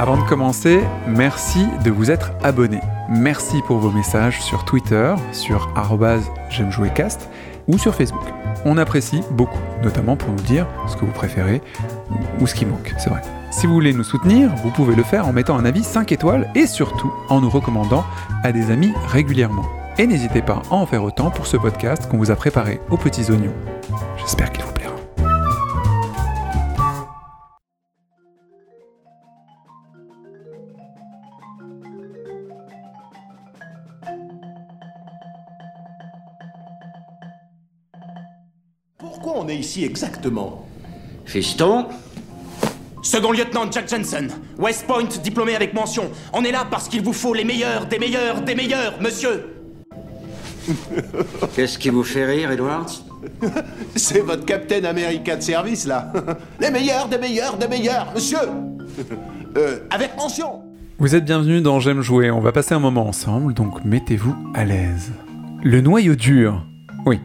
Avant de commencer, merci de vous être abonné. Merci pour vos messages sur Twitter, sur j'aime jouer cast ou sur Facebook. On apprécie beaucoup, notamment pour nous dire ce que vous préférez ou ce qui manque, c'est vrai. Si vous voulez nous soutenir, vous pouvez le faire en mettant un avis 5 étoiles et surtout en nous recommandant à des amis régulièrement. Et n'hésitez pas à en faire autant pour ce podcast qu'on vous a préparé aux petits oignons. J'espère qu'il vous plaira. Est ici exactement Fiston Second lieutenant Jack Jensen, West Point, diplômé avec mention. On est là parce qu'il vous faut les meilleurs, des meilleurs, des meilleurs, monsieur Qu'est-ce qui vous fait rire, Edwards? C'est votre Captain America de service, là. Les meilleurs, des meilleurs, des meilleurs, monsieur euh, Avec mention Vous êtes bienvenus dans J'aime jouer, on va passer un moment ensemble, donc mettez-vous à l'aise. Le noyau dur. Oui,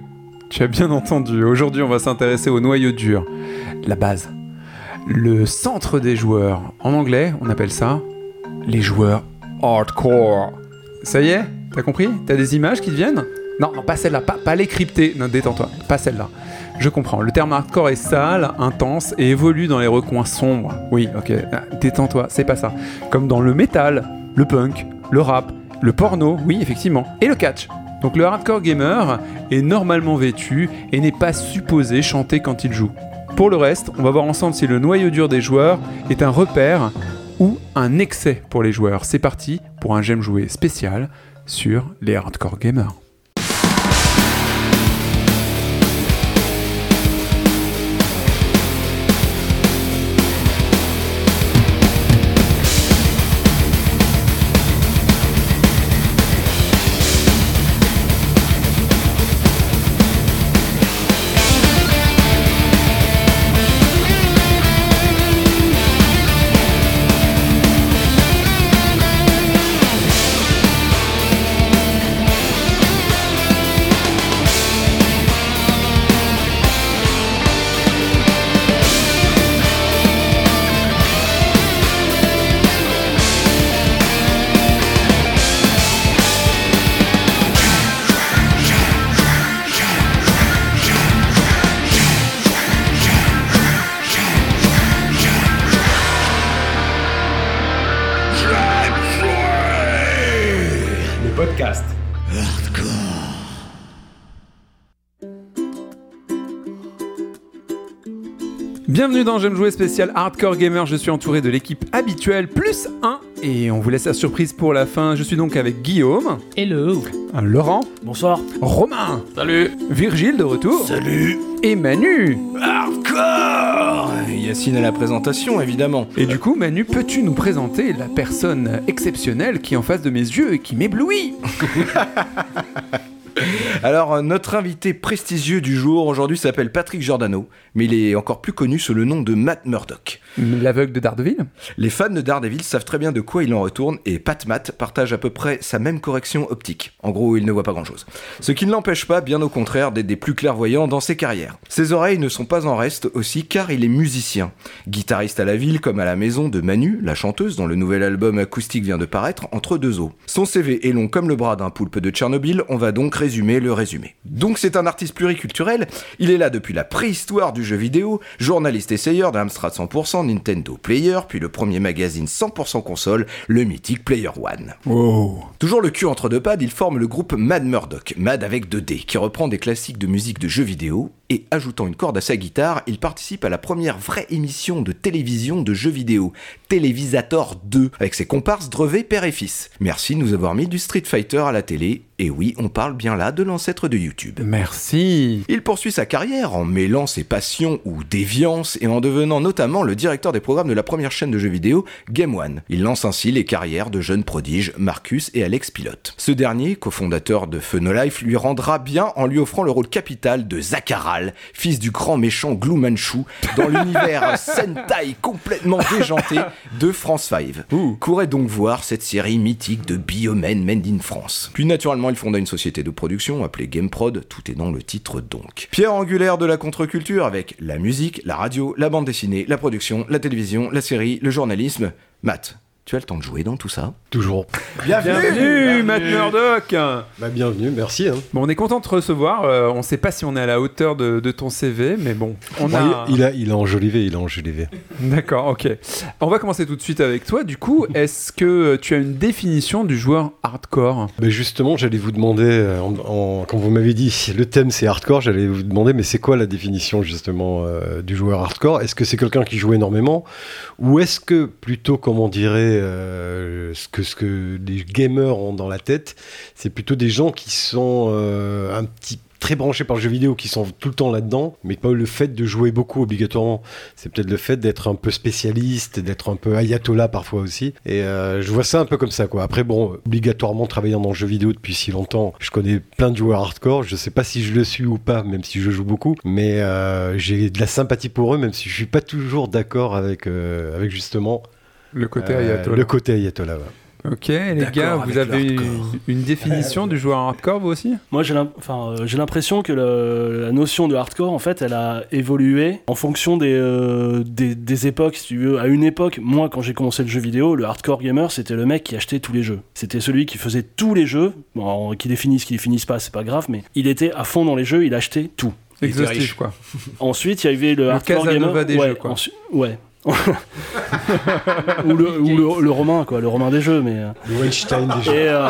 tu as bien entendu, aujourd'hui on va s'intéresser au noyau dur, la base. Le centre des joueurs. En anglais, on appelle ça les joueurs hardcore. Ça y est T'as compris? T'as des images qui te viennent? Non, non, pas celle-là, pas, les cryptées. Non, détends-toi, pas celle-là. Je comprends. Le terme hardcore est sale, intense et évolue dans les recoins sombres. Oui, ok. Ah, Détends-toi, c'est pas ça. Comme dans le métal, le punk, le rap, le porno, oui, effectivement, et le catch. Donc le hardcore gamer est normalement vêtu et n'est pas supposé chanter quand il joue. Pour le reste, on va voir ensemble si le noyau dur des joueurs est un repère ou un excès pour les joueurs. C'est parti pour un j'aime jouer spécial sur les hardcore gamers. Bienvenue dans J'aime jouer spécial Hardcore Gamer, je suis entouré de l'équipe habituelle plus 1 et on vous laisse la surprise pour la fin. Je suis donc avec Guillaume, Hello. Un Laurent, Bonsoir. Romain, Salut. Virgile de retour. Salut. Et Manu. Hardcore. Yacine à la présentation, évidemment. Et du coup Manu, peux-tu nous présenter la personne exceptionnelle qui est en face de mes yeux et qui m'éblouit? Alors, euh, notre invité prestigieux du jour aujourd'hui s'appelle Patrick Giordano, mais il est encore plus connu sous le nom de Matt Murdock. L'aveugle de Daredevil Les fans de Daredevil savent très bien de quoi il en retourne et Pat Matt partage à peu près sa même correction optique. En gros, il ne voit pas grand chose. Ce qui ne l'empêche pas, bien au contraire, d'être des plus clairvoyants dans ses carrières. Ses oreilles ne sont pas en reste aussi car il est musicien. Guitariste à la ville comme à la maison de Manu, la chanteuse dont le nouvel album acoustique vient de paraître, entre deux eaux. Son CV est long comme le bras d'un poulpe de Tchernobyl, on va donc résumer le résumé. Donc c'est un artiste pluriculturel, il est là depuis la préhistoire du jeu vidéo, journaliste essayeur d'Amstrad 100%, Nintendo Player, puis le premier magazine 100% console, le mythique Player One. Oh Toujours le cul entre deux pads, il forme le groupe Mad Murdock, Mad avec 2D, qui reprend des classiques de musique de jeux vidéo, et ajoutant une corde à sa guitare, il participe à la première vraie émission de télévision de jeux vidéo, Télévisator 2, avec ses comparses Drevet, père et fils. Merci de nous avoir mis du Street Fighter à la télé, et oui, on parle bien là de l'ancêtre de YouTube. Merci Il poursuit sa carrière en mêlant ses passions ou déviances et en devenant notamment le directeur des programmes de la première chaîne de jeux vidéo Game One. Il lance ainsi les carrières de jeunes prodiges Marcus et Alex Pilote. Ce dernier, cofondateur de Fun No Life, lui rendra bien en lui offrant le rôle capital de Zakaral, fils du grand méchant Glue Manchu, dans l'univers Sentai complètement déjanté de France 5. Courez donc voir cette série mythique de Biomen Made in France. Puis naturellement, il fonda une société de production appelée GameProd, tout est dans le titre donc. Pierre angulaire de la contre-culture avec la musique, la radio, la bande dessinée, la production, la télévision, la série, le journalisme. Matt, tu as le temps de jouer dans tout ça Toujours. Bienvenue, Matt Murdock Bah, bienvenue, merci. Hein. Bon, on est content de te recevoir. euh, on sait pas si on est à la hauteur de, de ton CV, mais bon, on Bon, a. il, il a, il a enjolivé, il a enjolivé. D'accord, ok. On va commencer tout de suite avec toi. Du coup, est-ce que tu as une définition du joueur hardcore Bah, justement, j'allais vous demander, euh, en- en- quand vous m'avez dit le thème c'est hardcore, j'allais vous demander, mais c'est quoi la définition justement euh, du joueur hardcore? Est-ce que c'est quelqu'un qui joue énormément? Ou est-ce que plutôt, comme on dirait, euh, ce, que, les gamers ont dans la tête, c'est plutôt des gens qui sont euh, un petit très branchés par le jeu vidéo, qui sont tout le temps là-dedans, mais pas le fait de jouer beaucoup obligatoirement. C'est peut-être le fait d'être un peu spécialiste, d'être un peu ayatollah parfois aussi. Et euh, je vois ça un peu comme ça. Après, bon, obligatoirement travaillant dans le jeu vidéo depuis si longtemps, je connais plein de joueurs hardcore. Je sais pas si je le suis ou pas, même si je joue beaucoup, mais j'ai de la sympathie pour eux, même si je suis pas toujours d'accord avec justement Le côté euh, ayatollah. le côté ayatollah. ouais. Ok, les gars, vous avez le une, hardcore. une définition du joueur hardcore, vous aussi? Moi, j'ai euh, j'ai l'impression que le- la notion de hardcore, en fait, elle a évolué en fonction des, euh, des, des époques, si tu veux. À une époque, moi, quand j'ai commencé le jeu vidéo, le hardcore gamer, c'était le mec qui achetait tous les jeux. C'était celui qui faisait tous les jeux. Bon, qui définissent, qui définissent pas, c'est pas grave, mais il était à fond dans les jeux, il achetait tout. Il était Exhaustif, riche. quoi. Ensuite, il y avait le, hardcore Casanova gamer. des ouais, jeux, quoi. ouais. Ou le, ou le, le romain, quoi, le romain des jeux, mais. euh, Le Weinstein des jeux. et, euh,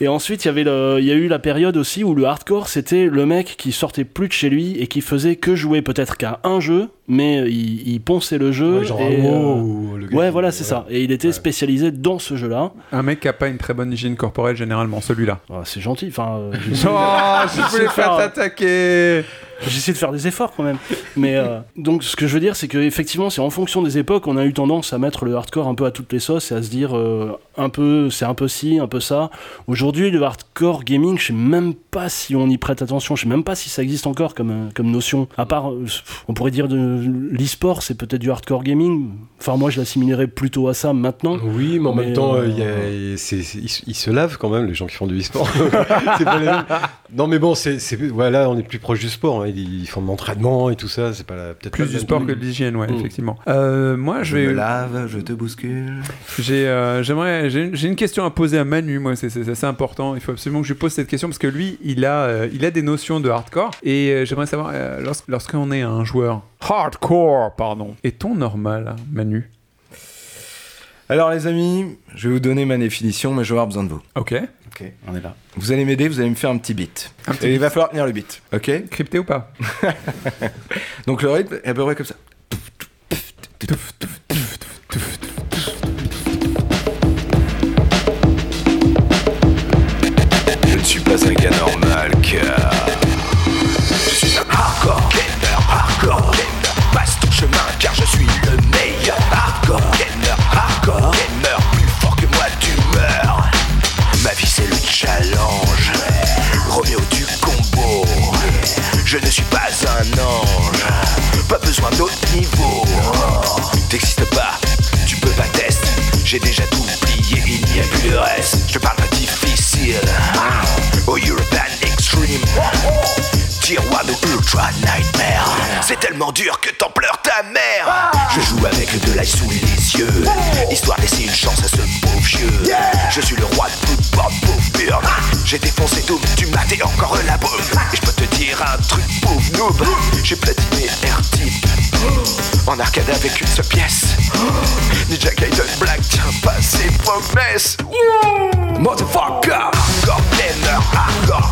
et ensuite, il y avait le- il y a eu la période aussi où le hardcore, c'était le mec qui sortait plus de chez lui et qui faisait que jouer peut-être qu'à un jeu, mais il, il ponçait le jeu. Ouais, genre et, un euh, ou le gars ouais, voilà, c'est ça. Et il était Ouais. spécialisé dans ce jeu-là. Un mec qui a pas une très bonne hygiène corporelle, généralement, celui-là. Ah, c'est gentil. Enfin, euh, Oh, je voulais faire- pas t'attaquer j'essaie de faire des efforts quand même. Mais euh, donc, ce que je veux dire, c'est que effectivement, c'est en fonction des époques, on a eu tendance à mettre le hardcore un peu à toutes les sauces et à se dire euh, un peu, c'est un peu ci, un peu ça. Aujourd'hui, le hardcore gaming, je sais même pas si on y prête attention, je sais même pas si ça existe encore comme, euh, comme notion. À part, euh, on pourrait dire de l'e-sport, c'est peut-être du hardcore gaming. Enfin, moi, je l'assimilerais plutôt à ça maintenant. Oui, mais en Mais, même temps, euh, il y a- c'est- c'est- ils, se- ils se lavent quand même, les gens qui font du e-sport. C'est pas les mêmes. Non, mais bon, c'est, c'est- voilà, on est plus proche du sport. hein. Ils, ils font de l'entraînement et tout ça. C'est pas la- peut-être Plus pas du sport que de l'hygiène, ouais, Mm. effectivement. Euh, moi, je Je vais. me lave, je te bouscule. J'ai, euh, j'aimerais, j'ai, j'ai une question à poser à Manu. Moi, c'est, c'est important. Il faut absolument que je lui pose cette question parce que lui, il a, euh, il a des notions de hardcore et euh, j'aimerais savoir euh, lorsque- lorsqu'on est un joueur hardcore, pardon, est-on normal, Manu? Alors les amis, je vais vous donner ma définition, mais je vais avoir besoin de vous. Ok. Ok, on est là. Vous allez m'aider, vous allez me faire un petit beat. Un petit Et il beat. va falloir tenir le beat, ok? Crypté ou pas? Donc le rythme est à peu près comme ça. Je ne suis pas un ange. Pas besoin d'autre niveau. T'existes pas, tu peux pas tester. J'ai déjà tout oublié, il n'y a plus de reste C'est tellement dur que t'en pleures ta mère. Je joue avec de l'ail sous les yeux. Histoire de laisser une chance à ce pauvre vieux. Je suis le roi de toute burn. J'ai défoncé Doom, tu m'as été encore la boum. Et je peux te dire un truc pauvre noob. J'ai platiné R-Type En arcade avec une seule pièce. Ninja Gaiden Black tient pas ses promesses. Motherfucker! Hardcore gamer, hardcore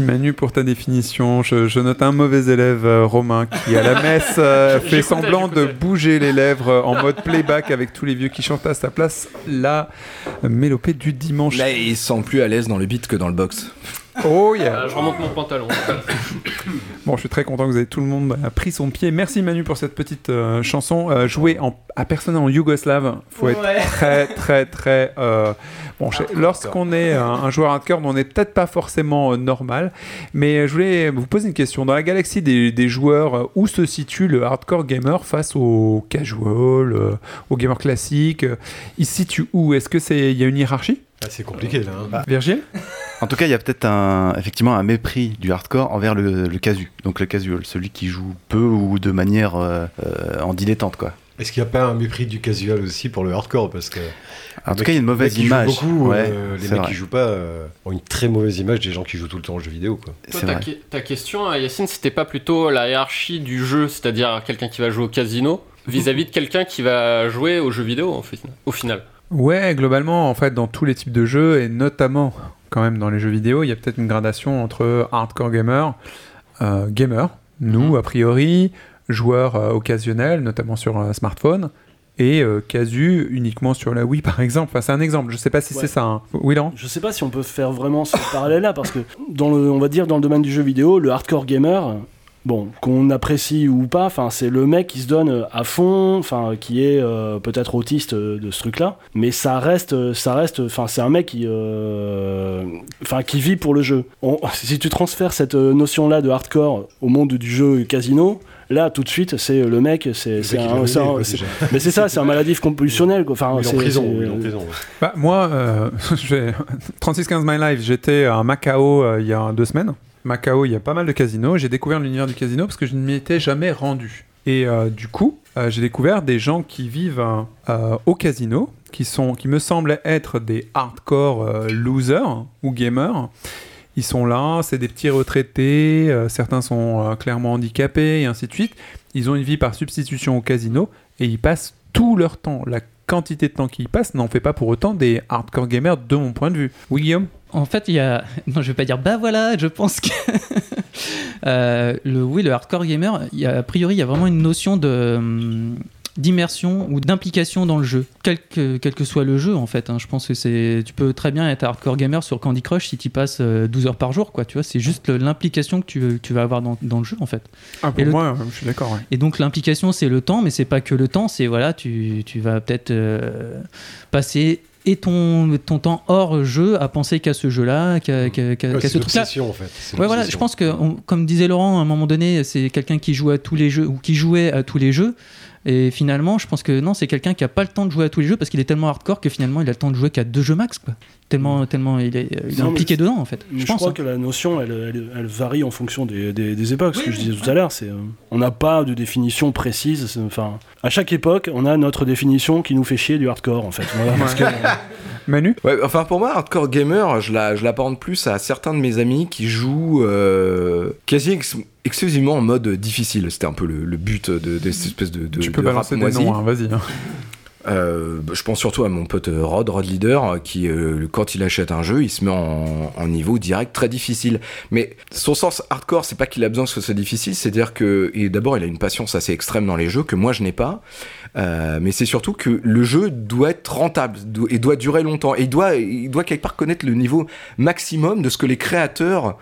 merci Manu pour ta définition. Je, je note un mauvais élève, euh, Romain, qui à la messe euh, fait semblant de bouger les lèvres euh, en mode playback avec tous les vieux qui chantent à sa place la mélopée du dimanche. Là, il se sent plus à l'aise dans le beat que dans le box. Oh yeah Ah, je remonte mon pantalon. Bon, je suis très content que vous avez tout le monde a pris son pied. Merci Manu pour cette petite euh, chanson euh, jouée en, à personne en yougoslave. Faut être Ouais. très très très euh, bon. je- Lorsqu'on est un, un joueur hardcore, on n'est peut-être pas forcément euh, normal. Mais euh, je voulais vous poser une question. Dans la galaxie des, des joueurs, euh, où se situe le hardcore gamer face au casual, euh, au gamer classique? Euh, Il se situe où? Est-ce que c'est il y a une hiérarchie? Ah, c'est compliqué là. hein. Virgile? En tout cas, il y a peut-être un, effectivement un mépris du hardcore envers le, le casu, donc le casual, celui qui joue peu ou de manière euh, euh, en dilettante, quoi. Est-ce qu'il n'y a pas un mépris du casual aussi pour le hardcore? Parce que. En tout cas, il y a une mauvaise les image. beaucoup, Ouais, euh, les mecs vrai. qui jouent pas euh, ont une très mauvaise image des gens qui jouent tout le temps aux jeux vidéo. Quoi. Toi, ta, vrai. que- ta question, Yacine, c'était pas plutôt la hiérarchie du jeu, c'est-à-dire quelqu'un qui va jouer au casino, vis-à-vis de quelqu'un qui va jouer aux jeux vidéo, en fait, au final? Ouais, globalement, en fait, dans tous les types de jeux, et notamment quand même dans les jeux vidéo, il y a peut-être une gradation entre hardcore gamer, euh, gamer, nous, a priori, joueurs euh, occasionnels, notamment sur euh, smartphone, et euh, casu uniquement sur la Wii, par exemple. Enfin, c'est un exemple, je sais pas si Ouais. c'est ça. Hein. Oui, Laurent? Je sais pas si on peut faire vraiment ce parallèle-là, parce que dans le, on va dire dans le domaine du jeu vidéo, le hardcore gamer, bon, qu'on apprécie ou pas, enfin, c'est le mec qui se donne à fond, enfin, qui est euh, peut-être autiste euh, de ce truc-là, mais ça reste, ça reste, enfin, c'est un mec qui, euh, enfin, qui vit pour le jeu. On- si tu transfères cette euh, notion-là de hardcore au monde du jeu casino. Là, tout de suite, c'est le mec, c'est un, ruiné, quoi, mais c'est ça, c'est un maladif compulsionnel. Quoi. Enfin, en c'est- prison. en ouais. Bah, moi, euh, je vais- 3615 My Life, j'étais à Macao euh, il y a deux semaines. Macao, il y a pas mal de casinos. J'ai découvert l'univers du casino parce que je ne m'y étais jamais rendu. Et euh, du coup, euh, j'ai découvert des gens qui vivent euh, au casino, qui, sont, qui me semblent être des hardcore losers ou gamers. Ils sont là, c'est des petits retraités, certains sont clairement handicapés et ainsi de suite. Ils ont une vie par substitution au casino et ils passent tout leur temps. La quantité de temps qu'ils passent n'en fait pas pour autant des hardcore gamers de mon point de vue. Oui, Guillaume? En fait, il y a. Non, je vais pas dire bah voilà, je pense que. Euh, le, oui, le hardcore gamer, il y a, a priori, il y a vraiment une notion de. hum, d'immersion ou d'implication dans le jeu, quel que, quel que soit le jeu en fait. hein. Je pense que c'est, tu peux très bien être hardcore gamer sur Candy Crush si tu passes euh, 12 heures par jour, quoi. Tu vois, c'est juste l'implication que tu, tu vas avoir dans, dans le jeu en fait. ah, Pour Et moi, euh, je suis d'accord. ouais. Et donc l'implication, c'est le temps, mais c'est pas que le temps, c'est voilà, tu, tu vas peut-être euh, passer et ton, ton temps hors jeu à penser qu'à ce jeu-là, qu'à qu'à- qu'à- Ouais, qu'à c'est ce truc-là. en fait. Ouais, voilà, je pense que, on- comme disait Laurent, à un moment donné, c'est quelqu'un qui joue à tous les jeux ou qui jouait à tous les jeux. Et finalement, je pense que non, c'est quelqu'un qui a pas le temps de jouer à tous les jeux parce qu'il est tellement hardcore que finalement, il a le temps de jouer qu'à deux jeux max, quoi. Tellement, tellement il est, il est Non, mais impliqué dedans, en fait. Mais Je je, pense. crois hein. que la notion, elle, elle- elle varie en fonction des, des- des époques. Ce que je disais tout à l'heure, c'est euh, on n'a pas de définition précise. Enfin, à chaque époque, on a notre définition qui nous fait chier du hardcore, en fait. Voilà, parce que, Manu? Ouais, enfin pour moi, hardcore gamer, je la, je l'apparente plus à certains de mes amis qui jouent euh, quasi exclusivement en mode difficile. C'était un peu le, le but de, de cette espèce de, de Tu peux de balancer des noms, hein, vas-y. hein. Euh, bah, je pense surtout à mon pote euh, Rod, Rod Leader, qui euh, quand il achète un jeu, il se met en, en niveau direct très difficile. Mais son sens hardcore, c'est pas qu'il a besoin que ce soit difficile, c'est-à-dire que d'abord il a une patience assez extrême dans les jeux que moi je n'ai pas. Euh, mais c'est surtout que le jeu doit être rentable et doit durer longtemps. Et il doit, il doit quelque part connaître le niveau maximum de ce que les créateurs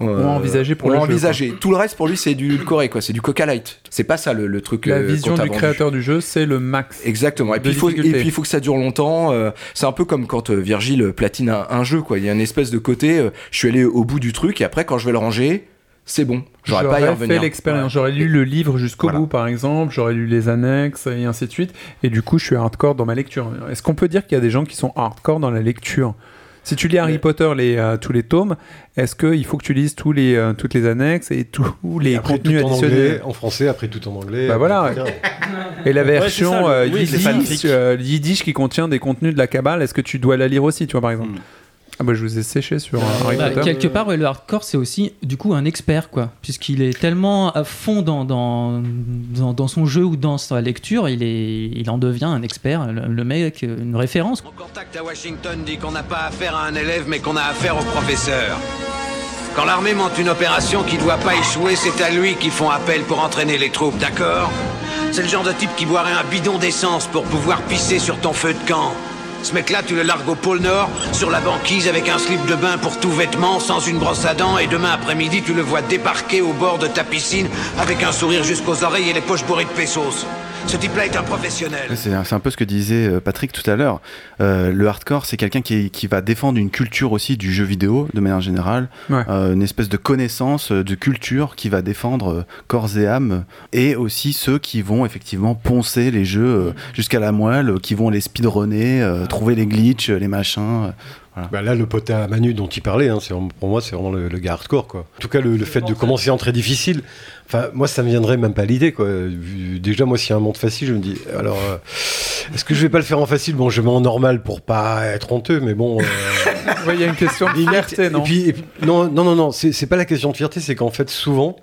euh, envisagé pour le jeu, envisagé. Tout le reste pour lui c'est du coré quoi, c'est du Coca Light. C'est pas ça le, le truc. La euh, vision du créateur du jeu, c'est le max. Exactement. Et puis, il faut, et difficulté. puis il faut que ça dure longtemps. euh, c'est un peu comme quand euh, Virgile platine un, un jeu, quoi. Il y a une espèce de côté. je suis allé au bout du truc et après, quand je vais le ranger, c'est bon. J'aurais pas à y fait revenir. l'expérience. J'aurais lu le livre jusqu'au Voilà. bout, par exemple. J'aurais lu les annexes et ainsi de suite. Et du coup, je suis hardcore dans ma lecture. Est-ce qu'on peut dire qu'il y a des gens qui sont hardcore dans la lecture? Si tu lis Harry Potter, les, euh, tous les tomes, est-ce qu'il faut que tu lises tous les, euh, toutes les annexes et tous les Après, contenus tout en additionnels? anglais, en français, après tout en anglais. Bah voilà. Et la version c'est ça, le- euh, oui, yiddish, euh, qui contient des contenus de la cabale, est-ce que tu dois la lire aussi, tu vois, par exemple? Ah bah je vous ai séché sur un Harry Bah, Potter. quelque part, ouais, le hardcore, c'est aussi du coup un expert, quoi, puisqu'il est tellement à fond dans, dans, dans, dans son jeu ou dans sa lecture, il, est, il en devient un expert, le, le mec, euh, une référence. Mon contact à Washington dit qu'on n'a pas affaire à un élève, mais qu'on a affaire au professeur. Quand l'armée monte une opération qui doit pas échouer, c'est à lui qu'ils font appel pour entraîner les troupes, d'accord? C'est le genre de type qui boirait un bidon d'essence pour pouvoir pisser sur ton feu de camp. Ce mec-là, tu le largues au pôle Nord, sur la banquise avec un slip de bain pour tout vêtement, sans une brosse à dents, et demain après-midi, tu le vois débarquer au bord de ta piscine avec un sourire jusqu'aux oreilles et les poches bourrées de pesos. Ce type-là est un professionnel. C'est un peu ce que disait euh, Patrick tout à l'heure. Euh, le hardcore, c'est quelqu'un qui, qui va défendre une culture aussi du jeu vidéo de manière générale, Ouais. Euh, une espèce de connaissance, de culture qui va défendre corps et âme, et aussi ceux qui vont effectivement poncer les jeux jusqu'à la moelle, qui vont les speedrunner, euh, trouver les glitches, les machins. voilà. Bah là, le potin à Manu dont il parlait, hein, pour moi, c'est vraiment le, le gars hardcore. Quoi. En tout cas, le, le fait de commencer en très difficile, enfin, moi, ça me viendrait même pas à l'idée. Quoi. Déjà, moi, s'il y a un monde facile, je me dis, alors, euh, est-ce que je vais pas le faire en facile? Bon, je mets en normal pour pas être honteux, mais bon. euh, Ouais, Il y a une question de fierté, non? et puis, et puis- non, non, non, non, c'est pas la question de fierté, c'est qu'en fait, souvent,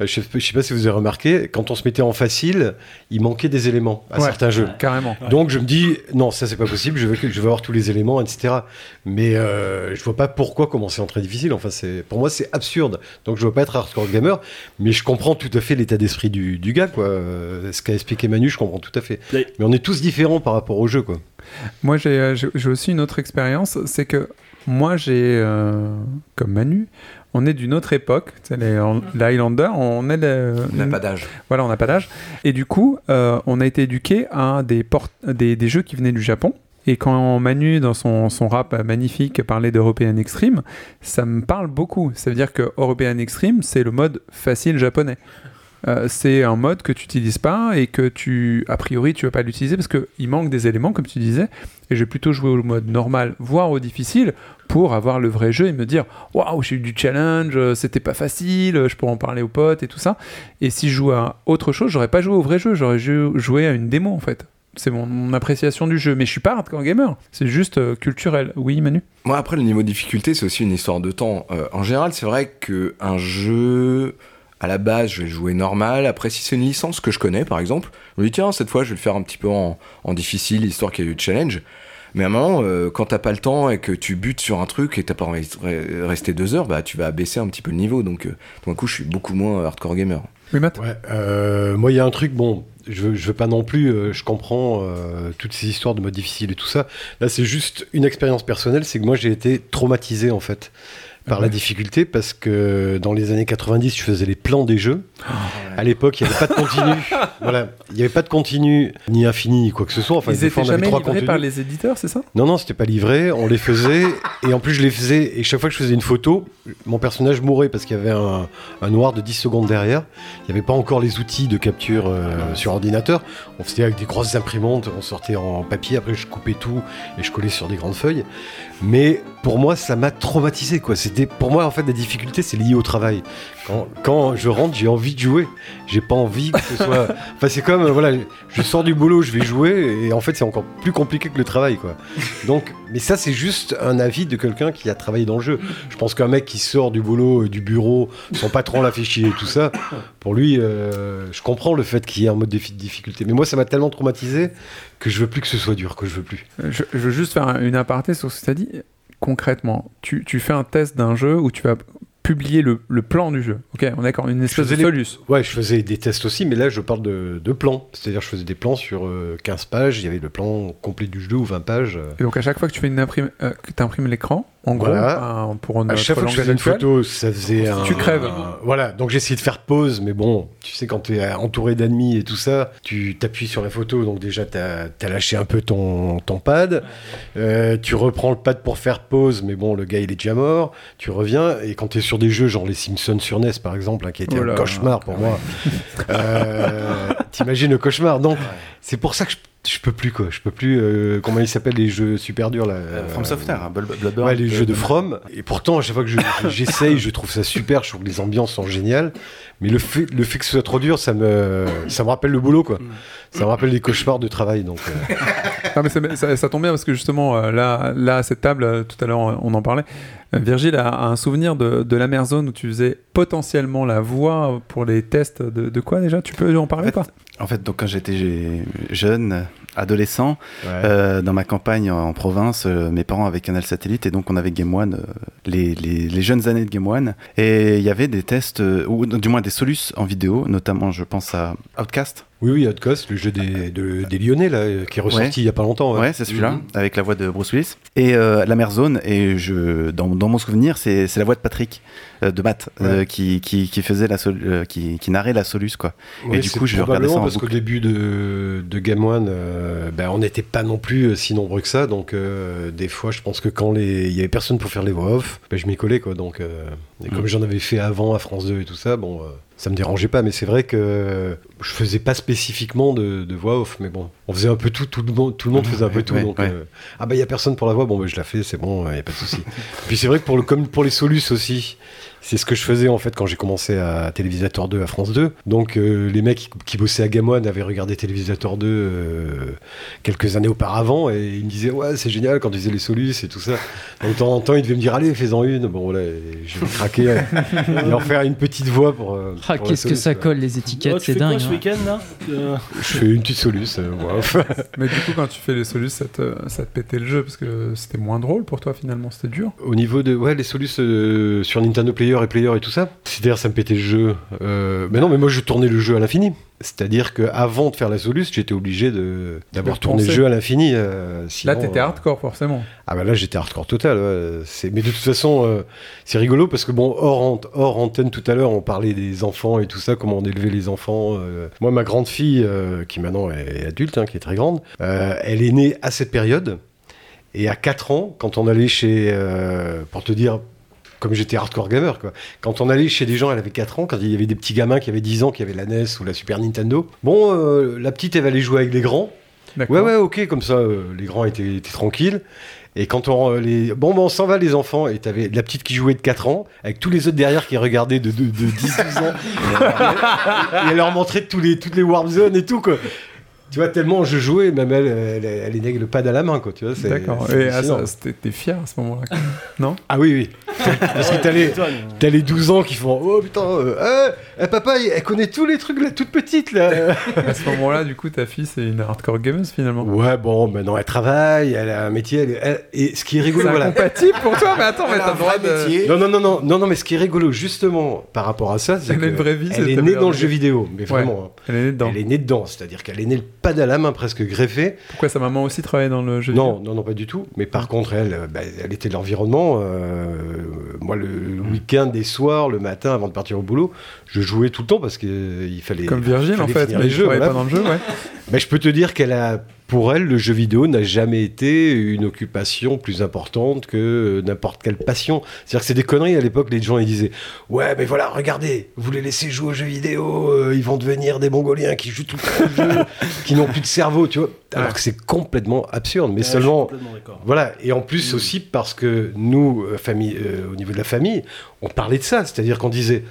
je sais, je sais pas si vous avez remarqué, quand on se mettait en facile, il manquait des éléments à Ouais, certains jeux. Carrément. Donc je me dis, non, ça c'est pas possible, je veux, je veux avoir tous les éléments, etc. Mais euh, je vois pas pourquoi commencer en très difficile. Enfin, pour moi, c'est absurde. Donc je veux pas être hardcore gamer, mais je comprends tout à fait l'état d'esprit du, du gars, quoi. Euh, Ce qu'a expliqué Manu, je comprends tout à fait. Mais- Mais on est tous différents par rapport au jeu, quoi. Moi, j'ai euh, j'ai aussi une autre expérience, c'est que moi, j'ai, euh, comme Manu, on est d'une autre époque, les les Highlanders, on est... le- On n'a pas d'âge. Voilà, on n'a pas d'âge. Et du coup, euh, on a été éduqué à des, port- des, des jeux qui venaient du Japon. Et quand Manu, dans son, son rap magnifique, parlait d'European Extreme, ça me parle beaucoup. Ça veut dire que European Extreme, c'est le mode facile japonais. Euh, c'est un mode que tu n'utilises pas et que tu, a priori, tu vas pas l'utiliser parce qu'il manque des éléments, comme tu disais. Et j'ai plutôt joué au mode normal, voire au difficile, pour avoir le vrai jeu et me dire Waouh, j'ai eu du challenge, euh, c'était pas facile, je pourrais en parler aux potes et tout ça. Et si je jouais à autre chose, j'aurais pas joué au vrai jeu, j'aurais jou- joué à une démo en fait. C'est mon, appréciation du jeu. Mais je suis pas hardcore gamer, c'est juste euh, culturel. Oui, Manu? Moi, après, le niveau de difficulté, c'est aussi une histoire de temps. Euh, en général, c'est vrai qu'un jeu, à la base, je vais le jouer normal. Après, si c'est une licence que je connais, par exemple, je me dis, tiens, cette fois, je vais le faire un petit peu en, en difficile, histoire qu'il y ait eu de challenge. Mais à un moment, euh, quand t'as pas le temps et que tu butes sur un truc et t'as pas envie de re- rester deux heures, bah, tu vas baisser un petit peu le niveau. Donc, euh, d'un coup, je suis beaucoup moins hardcore gamer. Oui, Matt? Ouais, euh, moi, il y a un truc, bon, je veux, je veux pas non plus, euh, je comprends euh, toutes ces histoires de mode difficile et tout ça. Là, c'est juste une expérience personnelle, c'est que moi, j'ai été traumatisé, en fait, par la difficulté, parce que dans les années 90, je faisais les plans des jeux. À l'époque, il n'y avait pas de continu. voilà, il n'y avait pas de continu, ni infini, ni quoi que ce soit. Enfin, Ils étaient jamais livrés contenus. par les éditeurs, c'est ça? Non, non, c'était pas livré, on les faisait, et en plus je les faisais, et chaque fois que je faisais une photo, mon personnage mourait parce qu'il y avait un, un noir de 10 secondes derrière. Il n'y avait pas encore les outils de capture euh, sur ordinateur. On faisait avec des grosses imprimantes, on sortait en papier, après je coupais tout et je collais sur des grandes feuilles. Mais pour moi, ça m'a traumatisé, quoi. C'était, pour moi, en fait, la difficulté, c'est lié au travail. Quand, quand je rentre, j'ai envie de jouer. J'ai pas envie que ce soit. Enfin, c'est comme, euh, voilà, je sors du boulot, je vais jouer, et en fait, c'est encore plus compliqué que le travail, quoi. Donc, mais ça, c'est juste un avis de quelqu'un qui a travaillé dans le jeu. Je pense qu'un mec qui sort du boulot, euh, du bureau, son patron l'a fait chier et tout ça, pour lui, euh, je comprends le fait qu'il y ait un mode de fi- difficulté. Mais moi, ça m'a tellement traumatisé que je veux plus que ce soit dur, que je veux plus. je, je veux juste faire une aparté sur ce que tu as dit. Concrètement, tu, tu fais un test d'un jeu où tu vas publier le, le plan du jeu. Ok, on est d'accord, une espèce de les- solus. Ouais, je faisais des tests aussi, mais là, je parle de, de plans. C'est-à-dire, je faisais des plans sur euh, 15 pages, il y avait le plan complet du jeu ou 20 pages. euh. Et donc à chaque fois que tu fais une imprime, euh, que tu imprimes l'écran, en gros, Voilà. un- pour À chaque fois que je faisais une photo, ça faisait un. Tu crèves. un- voilà, donc j'ai essayé de faire pause, mais bon, tu sais, quand tu es entouré d'ennemis et tout ça, tu t'appuies sur la photo, donc déjà tu as, lâché un peu ton, ton pad. Euh, tu reprends le pad pour faire pause, mais bon, le gars il est déjà mort. Tu reviens, et quand tu es sur des jeux genre les Simpsons sur NES par exemple, hein, qui a été Oh là. un cauchemar pour moi, euh, T'imagines le cauchemar. Donc, c'est pour ça que je, je peux plus, quoi. Je peux plus. euh, comment ils s'appellent les jeux super durs, là euh, From Software, hein, Blood- Bloodborne. Ouais, les jeux de Euh, From. Et pourtant, à chaque fois que je- j'essaye, je trouve ça super. Je trouve que les ambiances sont géniales. Mais le fait, le fait que ce soit trop dur, ça me, ça me rappelle le boulot, quoi. Ça me rappelle les cauchemars de travail. Donc, euh, Non, mais ça, tombe bien parce que justement, euh, là, là à cette table, euh, tout à l'heure, on en parlait. euh, Virgile a, a un souvenir de, de la mer zone où tu faisais potentiellement la voix pour les tests de, de quoi déjà? Tu peux en parler ou pas? En fait, donc quand j'étais jeune, adolescent, euh, dans ma campagne en, en province, euh, mes parents avaient Canal Satellite et donc on avait Game One, euh, les, les- les jeunes années de Game One. Et il y avait des tests, euh, ou du moins des solus en vidéo, notamment je pense à Outcast. Oui, oui, Outcast, le jeu des, de- des Lyonnais, là, qui est ressorti Ouais. il y a pas longtemps. Ouais, c'est celui-là, Mhm. avec la voix de Bruce Willis. Et euh, La Mer Zone, et je, dans, dans mon souvenir, c'est la voix de Patrick, euh, de Matt, euh, Ouais. qui, qui, qui faisait la sol- euh, qui, qui narrait la Solus, quoi. Ouais, et du coup, je regardais ça en parce qu'au début de, de Game One, euh, ben, on n'était pas non plus euh, si nombreux que ça. Donc, euh, des fois, je pense que quand les- il y avait personne pour faire les voix off, ben, je m'y collais. Quoi, donc, euh, et comme Mm. j'en avais fait avant à France 2 et tout ça, bon, euh, ça me dérangeait pas. Mais c'est vrai que je faisais pas spécifiquement de, de voix off. Mais bon, on faisait un peu tout. Tout le monde, tout le monde faisait un peu tout. Ouais, donc, ouais. euh, ah bah, il y a personne pour la voix. Bon, ben, je la fais, c'est bon, il y a pas de souci. Puis c'est vrai que pour le, comme pour les solus aussi. C'est ce que je faisais en fait quand j'ai commencé à Télévisateur 2 à France 2. Donc euh, les mecs qui, qui bossaient à Game One avaient regardé Télévisateur 2 euh, quelques années auparavant et ils me disaient ouais c'est génial quand ils faisaient les solus et tout ça. Donc de temps en temps ils devaient me dire allez fais-en une. Bon là je vais craquer euh, et en faire une petite voix pour. euh, Ah, pour qu'est-ce que solus, ça quoi. colle les étiquettes, Oh, tu c'est fais quoi dingue. ce hein. week-end là Euh, Je fais une petite solus. euh, off. Mais du coup, quand tu fais les solus, ça te, ça te pétait le jeu parce que c'était moins drôle pour toi finalement, c'était dur. Au niveau de ouais les solus euh, sur Nintendo Player et Player et tout ça, c'est-à-dire ça me pétait le jeu. Euh, mais non, mais moi je tournais le jeu à l'infini. C'est-à-dire que avant de faire la solus, j'étais obligé d'avoir tourné le jeu à l'infini. euh, Là, t'étais euh, hardcore forcément. Ah bah là j'étais hardcore total. ouais. Mais de toute façon euh, c'est rigolo parce que bon hors, hors antenne tout à l'heure on parlait des enfants et tout ça comment on élevait les enfants. Moi ma grande fille qui maintenant est adulte hein, qui est très grande, elle est née à cette période et à 4 ans quand on allait chez euh, pour te dire comme j'étais hardcore gamer, quoi. Quand on allait chez des gens, elle avait 4 ans, quand il y avait des petits gamins qui avaient 10 ans, qui avaient la NES ou la Super Nintendo. Bon, euh, la petite, elle va aller jouer avec les grands. Ouais, ouais, ok, comme ça, euh, les grands étaient, étaient tranquilles. Et quand on euh, les. Bon, ben, on s'en va, les enfants. Et t'avais la petite qui jouait de 4 ans, avec tous les autres derrière qui regardaient de, de, de 10-12 ans. et elle leur montrait tous les, toutes les warp zones et tout, quoi. Tu vois, tellement je jouais, même elle, elle, elle est avec le pad à la main, quoi. Tu vois, c'est- D'accord. c'est Et ah, t'es fier à ce moment-là Non? Ah oui, oui. Parce que t'as les, t'as les 12 ans qui font Oh putain, euh, eh, eh, papa, elle connaît tous les trucs, la toute petite là. À ce moment-là, du coup, ta fille, c'est une hardcore gameuse finalement. Ouais, bon, maintenant elle travaille, elle a un métier, elle, elle- et ce qui est rigolo, C'est voilà. incompatible pour toi, mais attends, mais Elle a t'as droit vrai de. métier. Non, non, non, non, non, non, mais ce qui est rigolo, justement, par rapport à ça, c'est Elle a une que vraie vie, elle c'est est née dans le jeu vidéo, mais vraiment. hein. Elle est née dedans. Elle est née dedans, c'est-à-dire qu'elle est née le pad à la main presque greffé. Pourquoi sa maman aussi travaillait dans le jeu Non, vidéo non, non, pas du tout. Mais par contre, elle, euh, bah, elle était de l'environnement. euh, moi, le, le Mm. week-end, des soirs, le matin, avant de partir au boulot, je jouais tout le temps parce qu'il fallait. Comme Virgile en fait, mais les je voilà. le jeu, ouais. Mais je peux te dire qu'elle a, pour elle, le jeu vidéo n'a jamais été une occupation plus importante que euh, n'importe quelle passion. C'est-à-dire que c'est des conneries à l'époque, les gens ils disaient Ouais, mais voilà, regardez, vous les laissez jouer aux jeux vidéo, euh, ils vont devenir des Mongoliens qui jouent tout le jeu, qui n'ont plus de cerveau, tu vois. Alors que c'est complètement absurde, mais Ouais, je suis seulement. complètement d'accord. Voilà, et en plus aussi parce que nous, euh, famille, euh, au niveau de la famille, on parlait de ça, c'est-à-dire qu'on disait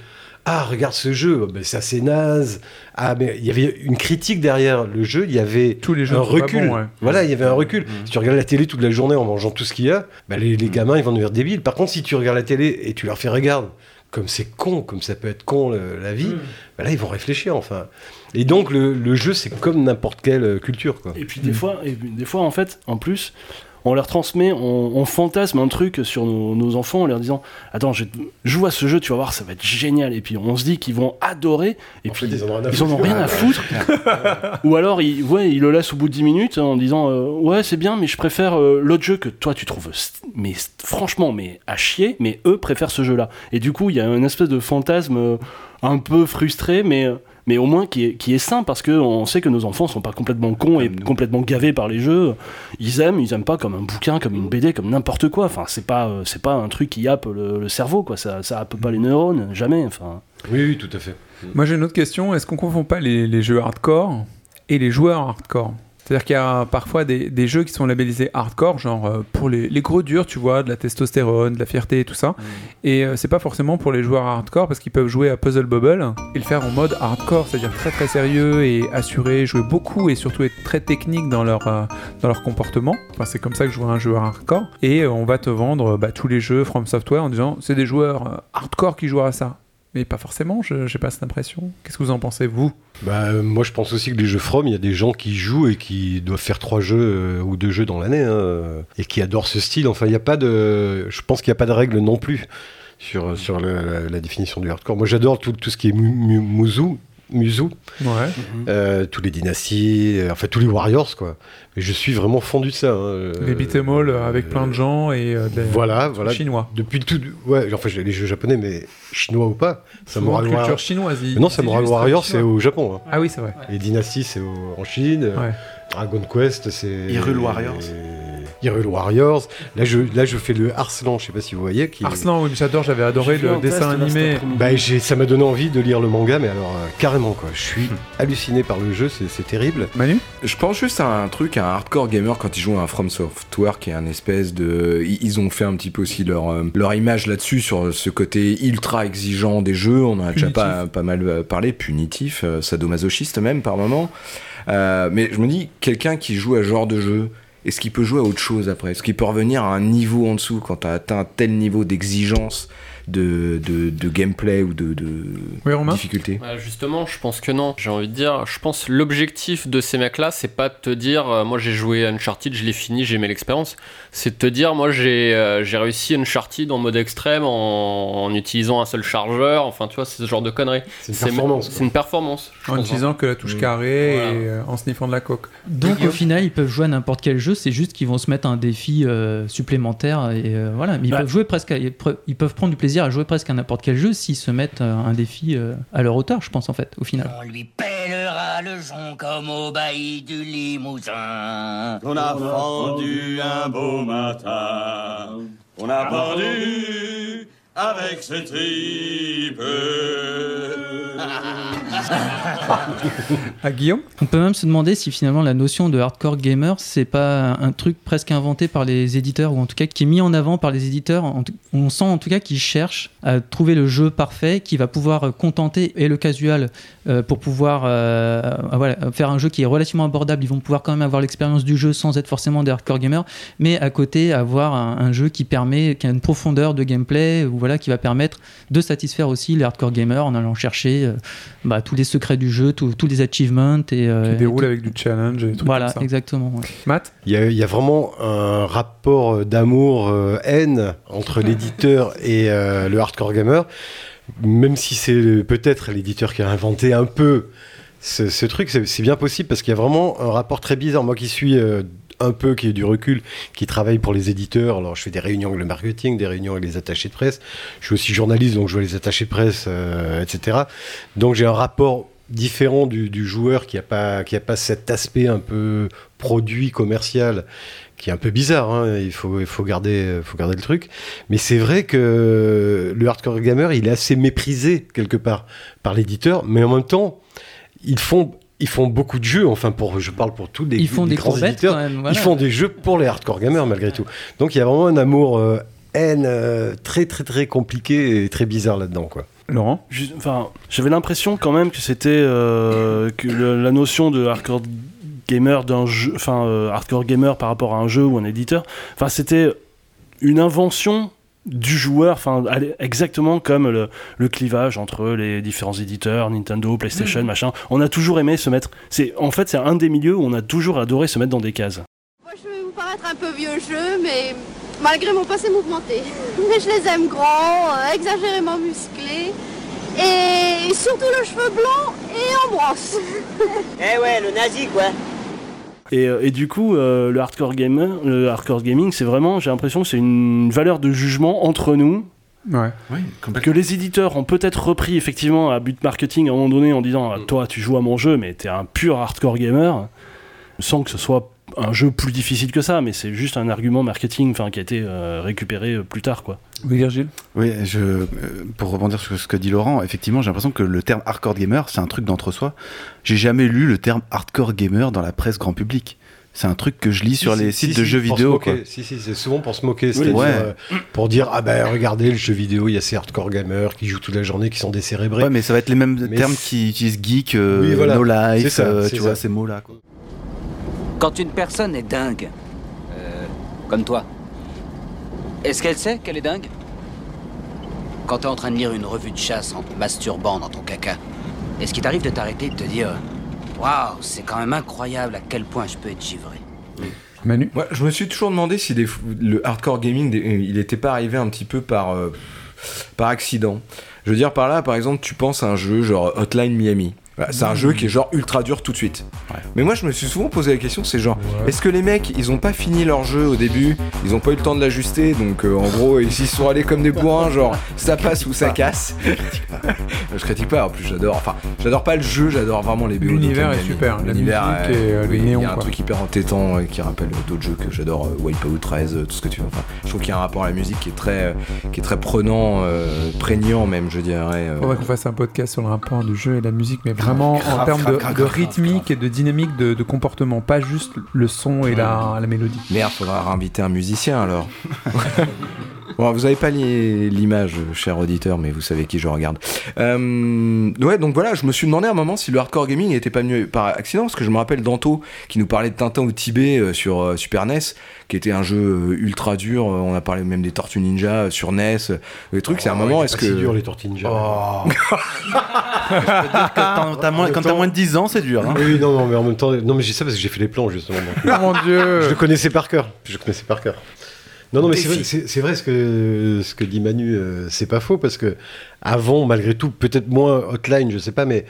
ah regarde ce jeu, oh, ben, ça c'est naze. Ah mais il y avait une critique derrière le jeu, il y avait Tous les jeux un recul. ouais. Voilà, il y avait un recul. Si tu regardes la télé toute la journée en mangeant tout ce qu'il y a, ben, les, les gamins ils vont devenir débiles. Par contre, si tu regardes la télé et tu leur fais regarde, comme c'est con, comme ça peut être con le- la vie, ben là ils vont réfléchir enfin. Et donc le, le jeu c'est comme n'importe quelle euh, culture quoi. Et puis des fois, et puis des fois en fait, en plus, on leur transmet, on, on fantasme un truc sur nos, nos enfants en leur disant Attends, je joue à ce jeu, tu vas voir, ça va être génial. Et puis on se dit qu'ils vont adorer, et puis fait, ils en ont rien à ils en ont foutre. rien à foutre. Ou alors, ils, ouais, ils le laissent au bout de 10 minutes en disant euh, Ouais, c'est bien, mais je préfère euh, l'autre jeu que toi tu trouves, mais franchement, mais à chier, mais eux préfèrent ce jeu-là. Et du coup, il y a une espèce de fantasme euh, un peu frustré, mais. Mais au moins qui est, qui est sain parce que on sait que nos enfants sont pas complètement cons et complètement gavés par les jeux. Ils aiment, ils aiment pas comme un bouquin, comme une BD, comme n'importe quoi. Enfin, c'est pas, euh, c'est pas un truc qui happe le, le cerveau, quoi. Ça, ça happe pas les neurones, jamais. Enfin, Oui, oui, tout à fait. Moi j'ai une autre question, est-ce qu'on confond pas les, les jeux hardcore et les joueurs hardcore? C'est-à-dire qu'il y a parfois des, des jeux qui sont labellisés hardcore, genre euh, pour les, les gros durs, tu vois, de la testostérone, de la fierté et tout ça. Et euh, c'est pas forcément pour les joueurs hardcore parce qu'ils peuvent jouer à Puzzle Bubble et le faire en mode hardcore, c'est-à-dire très très sérieux et assuré, jouer beaucoup et surtout être très technique dans leur, euh, dans leur comportement. Enfin, c'est comme ça que je vois un joueur hardcore. Et on va te vendre bah, tous les jeux From Software en disant c'est des joueurs hardcore qui jouent à ça. Mais pas forcément, j'ai pas cette impression. Qu'est-ce que vous en pensez, vous? Bah, euh, moi, je pense aussi que les jeux From, il y a des gens qui jouent et qui doivent faire trois jeux euh, ou deux jeux dans l'année hein, euh, et qui adorent ce style. Enfin, il n'y a pas de. Je pense qu'il n'y a pas de règle non plus sur, sur la, définition du hardcore. Moi, j'adore tout, tout ce qui est mu, mu- muzu. Muzu, Ouais. euh, tous les dynasties, euh, enfin tous les warriors quoi. Mais je suis vraiment fondu de ça. hein, euh, Les beat'em all euh, avec plein de gens et euh, des- Voilà, voilà. chinois. Depuis tout, ouais, enfin les jeux japonais, mais chinois ou pas. Samurai culture chinoise, non, Samurai illustrent Warrior, chinois. c'est au Japon. hein. Ah oui, c'est vrai. Les dynasties, c'est au- en Chine. Ouais. Dragon Quest, c'est. Hyrule Warriors. Hyrule Warriors. Là, je, là, je fais le Arslan, je sais pas si vous voyez. Qui... Arslan, oui, j'adore, j'avais adoré le dessin animé. Bah, ça m'a donné envie de lire le manga, mais alors euh, carrément quoi. Je suis halluciné par le jeu, c'est terrible. Manu? Je pense juste à un truc, à un hardcore gamer quand ils jouent à un From Software qui est un espèce de. Ils ont fait un petit peu aussi leur, euh, leur image là-dessus, sur ce côté ultra exigeant des jeux. On en a déjà pas, pas mal euh, parlé, punitif, euh, sadomasochiste même par moment. Euh, mais je me dis, quelqu'un qui joue à ce genre de jeu, est-ce qu'il peut jouer à autre chose après? Est-ce qu'il peut revenir à un niveau en dessous quand tu as atteint un tel niveau d'exigence? De, de, de gameplay ou de, de Oui, Romain difficulté Ouais, justement, je pense que non. J'ai envie de dire, je pense que l'objectif de ces mecs-là, c'est pas de te dire, euh, moi j'ai joué Uncharted, je l'ai fini, j'ai aimé l'expérience. C'est de te dire, moi j'ai euh, j'ai réussi Uncharted en mode extrême en, en utilisant un seul chargeur. Enfin, tu vois, c'est ce genre de conneries. C'est une performance, quoi. C'est une performance. je En pense, utilisant hein. que la touche carrée Voilà. et euh, en sniffant de la coque. Donc au final, ils peuvent jouer à n'importe quel jeu, c'est juste qu'ils vont se mettre un défi euh, supplémentaire et euh, voilà. Mais ils Bah. peuvent jouer presque, à- ils peuvent prendre du plaisir à jouer presque à n'importe quel jeu s'ils se mettent euh, un défi euh, à leur hauteur, je pense en fait, au final. On lui pèlera le jonc comme au bailli du Limousin. On a fendu un beau matin, on a pendu avec ses tripes. À Guillaume On peut même se demander si finalement la notion de hardcore gamer, c'est pas un truc presque inventé par les éditeurs, ou en tout cas qui est mis en avant par les éditeurs. On sent en tout cas qu'ils cherchent à trouver le jeu parfait qui va pouvoir contenter et le casual euh, pour pouvoir euh, euh, voilà, faire un jeu qui est relativement abordable. Ils vont pouvoir quand même avoir l'expérience du jeu sans être forcément des hardcore gamers, mais à côté avoir un, un jeu qui permet, qui a une profondeur de gameplay, ou voilà, qui va permettre de satisfaire aussi les hardcore gamers en allant chercher euh, bah, tous les secrets du jeu, tous tous les achievements et euh, Qui déroule tout- avec du challenge et trucs Voilà, comme ça. exactement. ouais. Matt? Il y, a, il y a vraiment un rapport d'amour-haine entre l'éditeur et euh, le hardcore gamer, même si c'est peut-être l'éditeur qui a inventé un peu ce, ce truc, c'est c'est bien possible parce qu'il y a vraiment un rapport très bizarre. Moi qui suis euh, un peu, qui ai du recul, qui travaille pour les éditeurs, alors je fais des réunions avec le marketing, des réunions avec les attachés de presse, je suis aussi journaliste, donc je vois les attachés de presse, euh, etc. Donc j'ai un rapport différent du, joueur qui n'a pas, pas cet aspect un peu produit commercial qui est un peu bizarre, hein, il, faut, il faut, garder, faut garder le truc. Mais c'est vrai que le hardcore gamer, il est assez méprisé quelque part par l'éditeur, mais en même temps, ils font, ils font beaucoup de jeux, enfin, pour, je parle pour tous les, Ils font les des grands éditeurs, quand même, voilà. ils font des jeux pour les hardcore gamers malgré tout. Donc il y a vraiment un amour euh, haine euh, très très très compliqué et très bizarre là-dedans, quoi. Laurent Enfin, j'avais l'impression quand même que c'était euh, que le- la notion de hardcore gamer d'un jeu, enfin euh, hardcore gamer par rapport à un jeu ou un éditeur, enfin c'était une invention du joueur, enfin exactement comme le, le clivage entre les différents éditeurs, Nintendo, PlayStation, Mhm. machin. On a toujours aimé se mettre. C'est en fait c'est un des milieux où on a toujours adoré se mettre dans des cases. Moi, je vais vous paraître un peu vieux jeu, mais malgré mon passé mouvementé. Mais je les aime grands, euh, exagérément musclés, et surtout le cheveu blanc et en brosse. Eh ouais, le nazi quoi. Et, euh, et du coup, euh, le hardcore gamer, le hardcore gaming, c'est vraiment, j'ai l'impression que c'est une valeur de jugement entre nous. Ouais. que les éditeurs ont peut-être repris effectivement à but marketing à un moment donné en disant ah, toi tu joues à mon jeu mais t'es un pur hardcore gamer sans que ce soit un jeu plus difficile que ça, mais c'est juste un argument marketing enfin, qui a été euh, récupéré euh, plus tard. Quoi. Oui, Virgile Oui, je, euh, pour rebondir sur ce que dit Laurent, effectivement, j'ai l'impression que le terme hardcore gamer, c'est un truc d'entre-soi. J'ai jamais lu le terme hardcore gamer dans la presse grand public. C'est un truc que je lis sur Si, les si, sites si, de jeux vidéo. quoi. Si, si, c'est souvent pour se moquer. Oui, c'est-à-dire, ouais. euh, pour dire, ah ben regardez, le jeu vidéo, il y a ces hardcore gamers qui jouent toute la journée, qui sont décérébrés. Ouais, mais ça va être les mêmes Mais termes qui utilisent geek, euh, Oui, voilà. no life, euh, tu ça. vois, ces mots-là. quoi. Quand une personne est dingue, euh, comme toi, est-ce qu'elle sait qu'elle est dingue? Quand t'es en train de lire une revue de chasse en te masturbant dans ton caca, est-ce qu'il t'arrive de t'arrêter et de te dire Waouh, c'est quand même incroyable à quel point je peux être givré? Manu? Ouais, je me suis toujours demandé si des- le hardcore gaming, des- il n'était pas arrivé un petit peu par, euh, par accident. Je veux dire, par là, par exemple, tu penses à un jeu genre Hotline Miami. C'est un jeu qui est genre ultra dur tout de suite. Mais moi, je me suis souvent posé la question, c'est genre, est-ce que les mecs, ils ont pas fini leur jeu au début, ils ont pas eu le temps de l'ajuster, donc euh, en gros, ils s'y sont allés comme des bourrins, genre, ça passe ou ça casse. je critique pas, en plus, j'adore. Enfin, j'adore pas le jeu, j'adore vraiment les BO. L'univers est super, L'univers, musique euh, et, euh, oui, néons, Il y a un quoi. truc hyper entêtant euh, qui rappelle d'autres jeux que j'adore, euh, Wipeout 13, euh, tout ce que tu veux. Enfin, je trouve qu'il y a un rapport à la musique qui est très, qui est très prenant, prégnant même, je dirais. Faudrait qu'on fasse un podcast sur le rapport du jeu et de la musique, mais vraiment Grave, en termes grave, de, grave, de grave, rythmique et de dynamique de, de comportement, pas juste le son et la, la mélodie. Merde, faudra inviter un musicien alors. Bon, vous avez pas li- l'image, cher auditeur, mais vous savez qui je regarde. Euh, ouais, donc voilà, je me suis demandé à un moment si le hardcore gaming n'était pas venu par accident, parce que je me rappelle Danto qui nous parlait de Tintin au Tibet euh, sur euh, Super NES, qui était un jeu ultra dur. On a parlé même des Tortues Ninja sur NES. euh, Les trucs, c'est un moment, est-ce que. C'est dur les tortillas ninja. Oh. Quand t'as moins, quand t'as moins de 10 ans, c'est dur. hein. Oui, oui, non, non, mais en même temps, non, mais j'ai ça parce que j'ai fait les plans justement. donc. Oh mon dieu Je le connaissais par cœur. Je le connaissais par cœur. Non, non, mais c'est vrai, c'est- c'est vrai ce que, ce que dit Manu, euh, c'est pas faux parce que avant, malgré tout, peut-être moins hotline, je sais pas, mais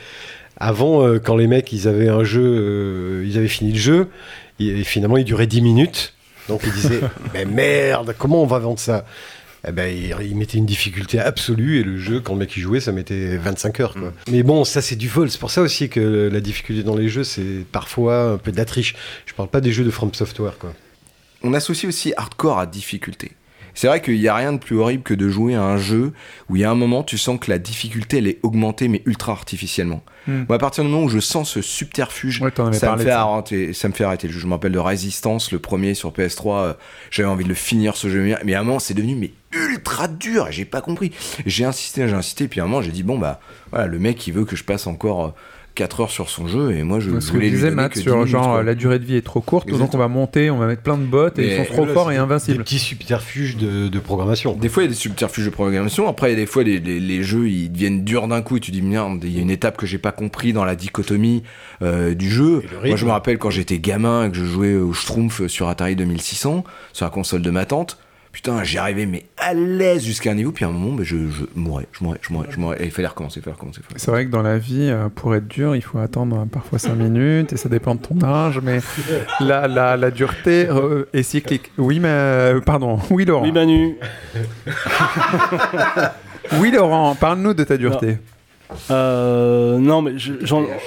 avant, euh, quand les mecs ils avaient un jeu, euh, ils avaient fini le jeu, et, finalement il durait 10 minutes, donc ils disaient Mais merde, comment on va vendre ça? Eh ben, il, il mettait une difficulté absolue et le jeu, quand le mec y jouait, ça mettait 25 heures. Quoi. Mais bon, ça c'est du vol. C'est pour ça aussi que la difficulté dans les jeux, c'est parfois un peu de la triche. Je parle pas des jeux de From Software. Quoi. On associe aussi hardcore à difficulté. C'est vrai qu'il n'y a rien de plus horrible que de jouer à un jeu où il y a un moment, tu sens que la difficulté, elle est augmentée, mais ultra artificiellement. Hmm. Moi, à partir du moment où je sens ce subterfuge, Ouais, ça me, fait ça. arrêter, ça me fait arrêter le jeu. Je me rappelle de Resistance, le premier sur PS3. euh, J'avais envie de le finir ce jeu, mais à un moment, c'est devenu mais ultra dur. J'ai pas compris. J'ai insisté, j'ai insisté, puis à un moment, j'ai dit bon bah voilà, le mec, il veut que je passe encore euh, 4 heures sur son jeu, et moi, je Ce que voulais lui disait Matt que 10 sur minutes, genre quoi. la durée de vie est trop courte, donc on va monter, on va mettre plein de bots et ils sont trop forts et invincibles. Des petits subterfuges de, de programmation. Des fois, il y a des subterfuges de programmation. Après, il y a des fois, les, les- les jeux, ils deviennent durs d'un coup. Et tu dis, merde, il y a une étape que j'ai pas compris dans la dichotomie euh, du jeu. Moi, je me rappelle quand j'étais gamin et que je jouais au Schtroumpf sur Atari 2600, sur la console de ma tante. Putain, j'y arrivais, mais à l'aise jusqu'à un niveau. Puis à un moment, ben, je, je mourais, je mourais, je mourais, je mourais. Et il fallait recommencer, il fallait recommencer. C'est vrai que dans la vie, euh, pour être dur, il faut attendre euh, parfois 5 minutes et ça dépend de ton âge, mais la, la, la dureté euh, est cyclique. Oui, mais. euh, pardon. Oui, Laurent. Oui, Manu. Oui, Laurent, parle-nous de ta dureté. Euh, non, mais je-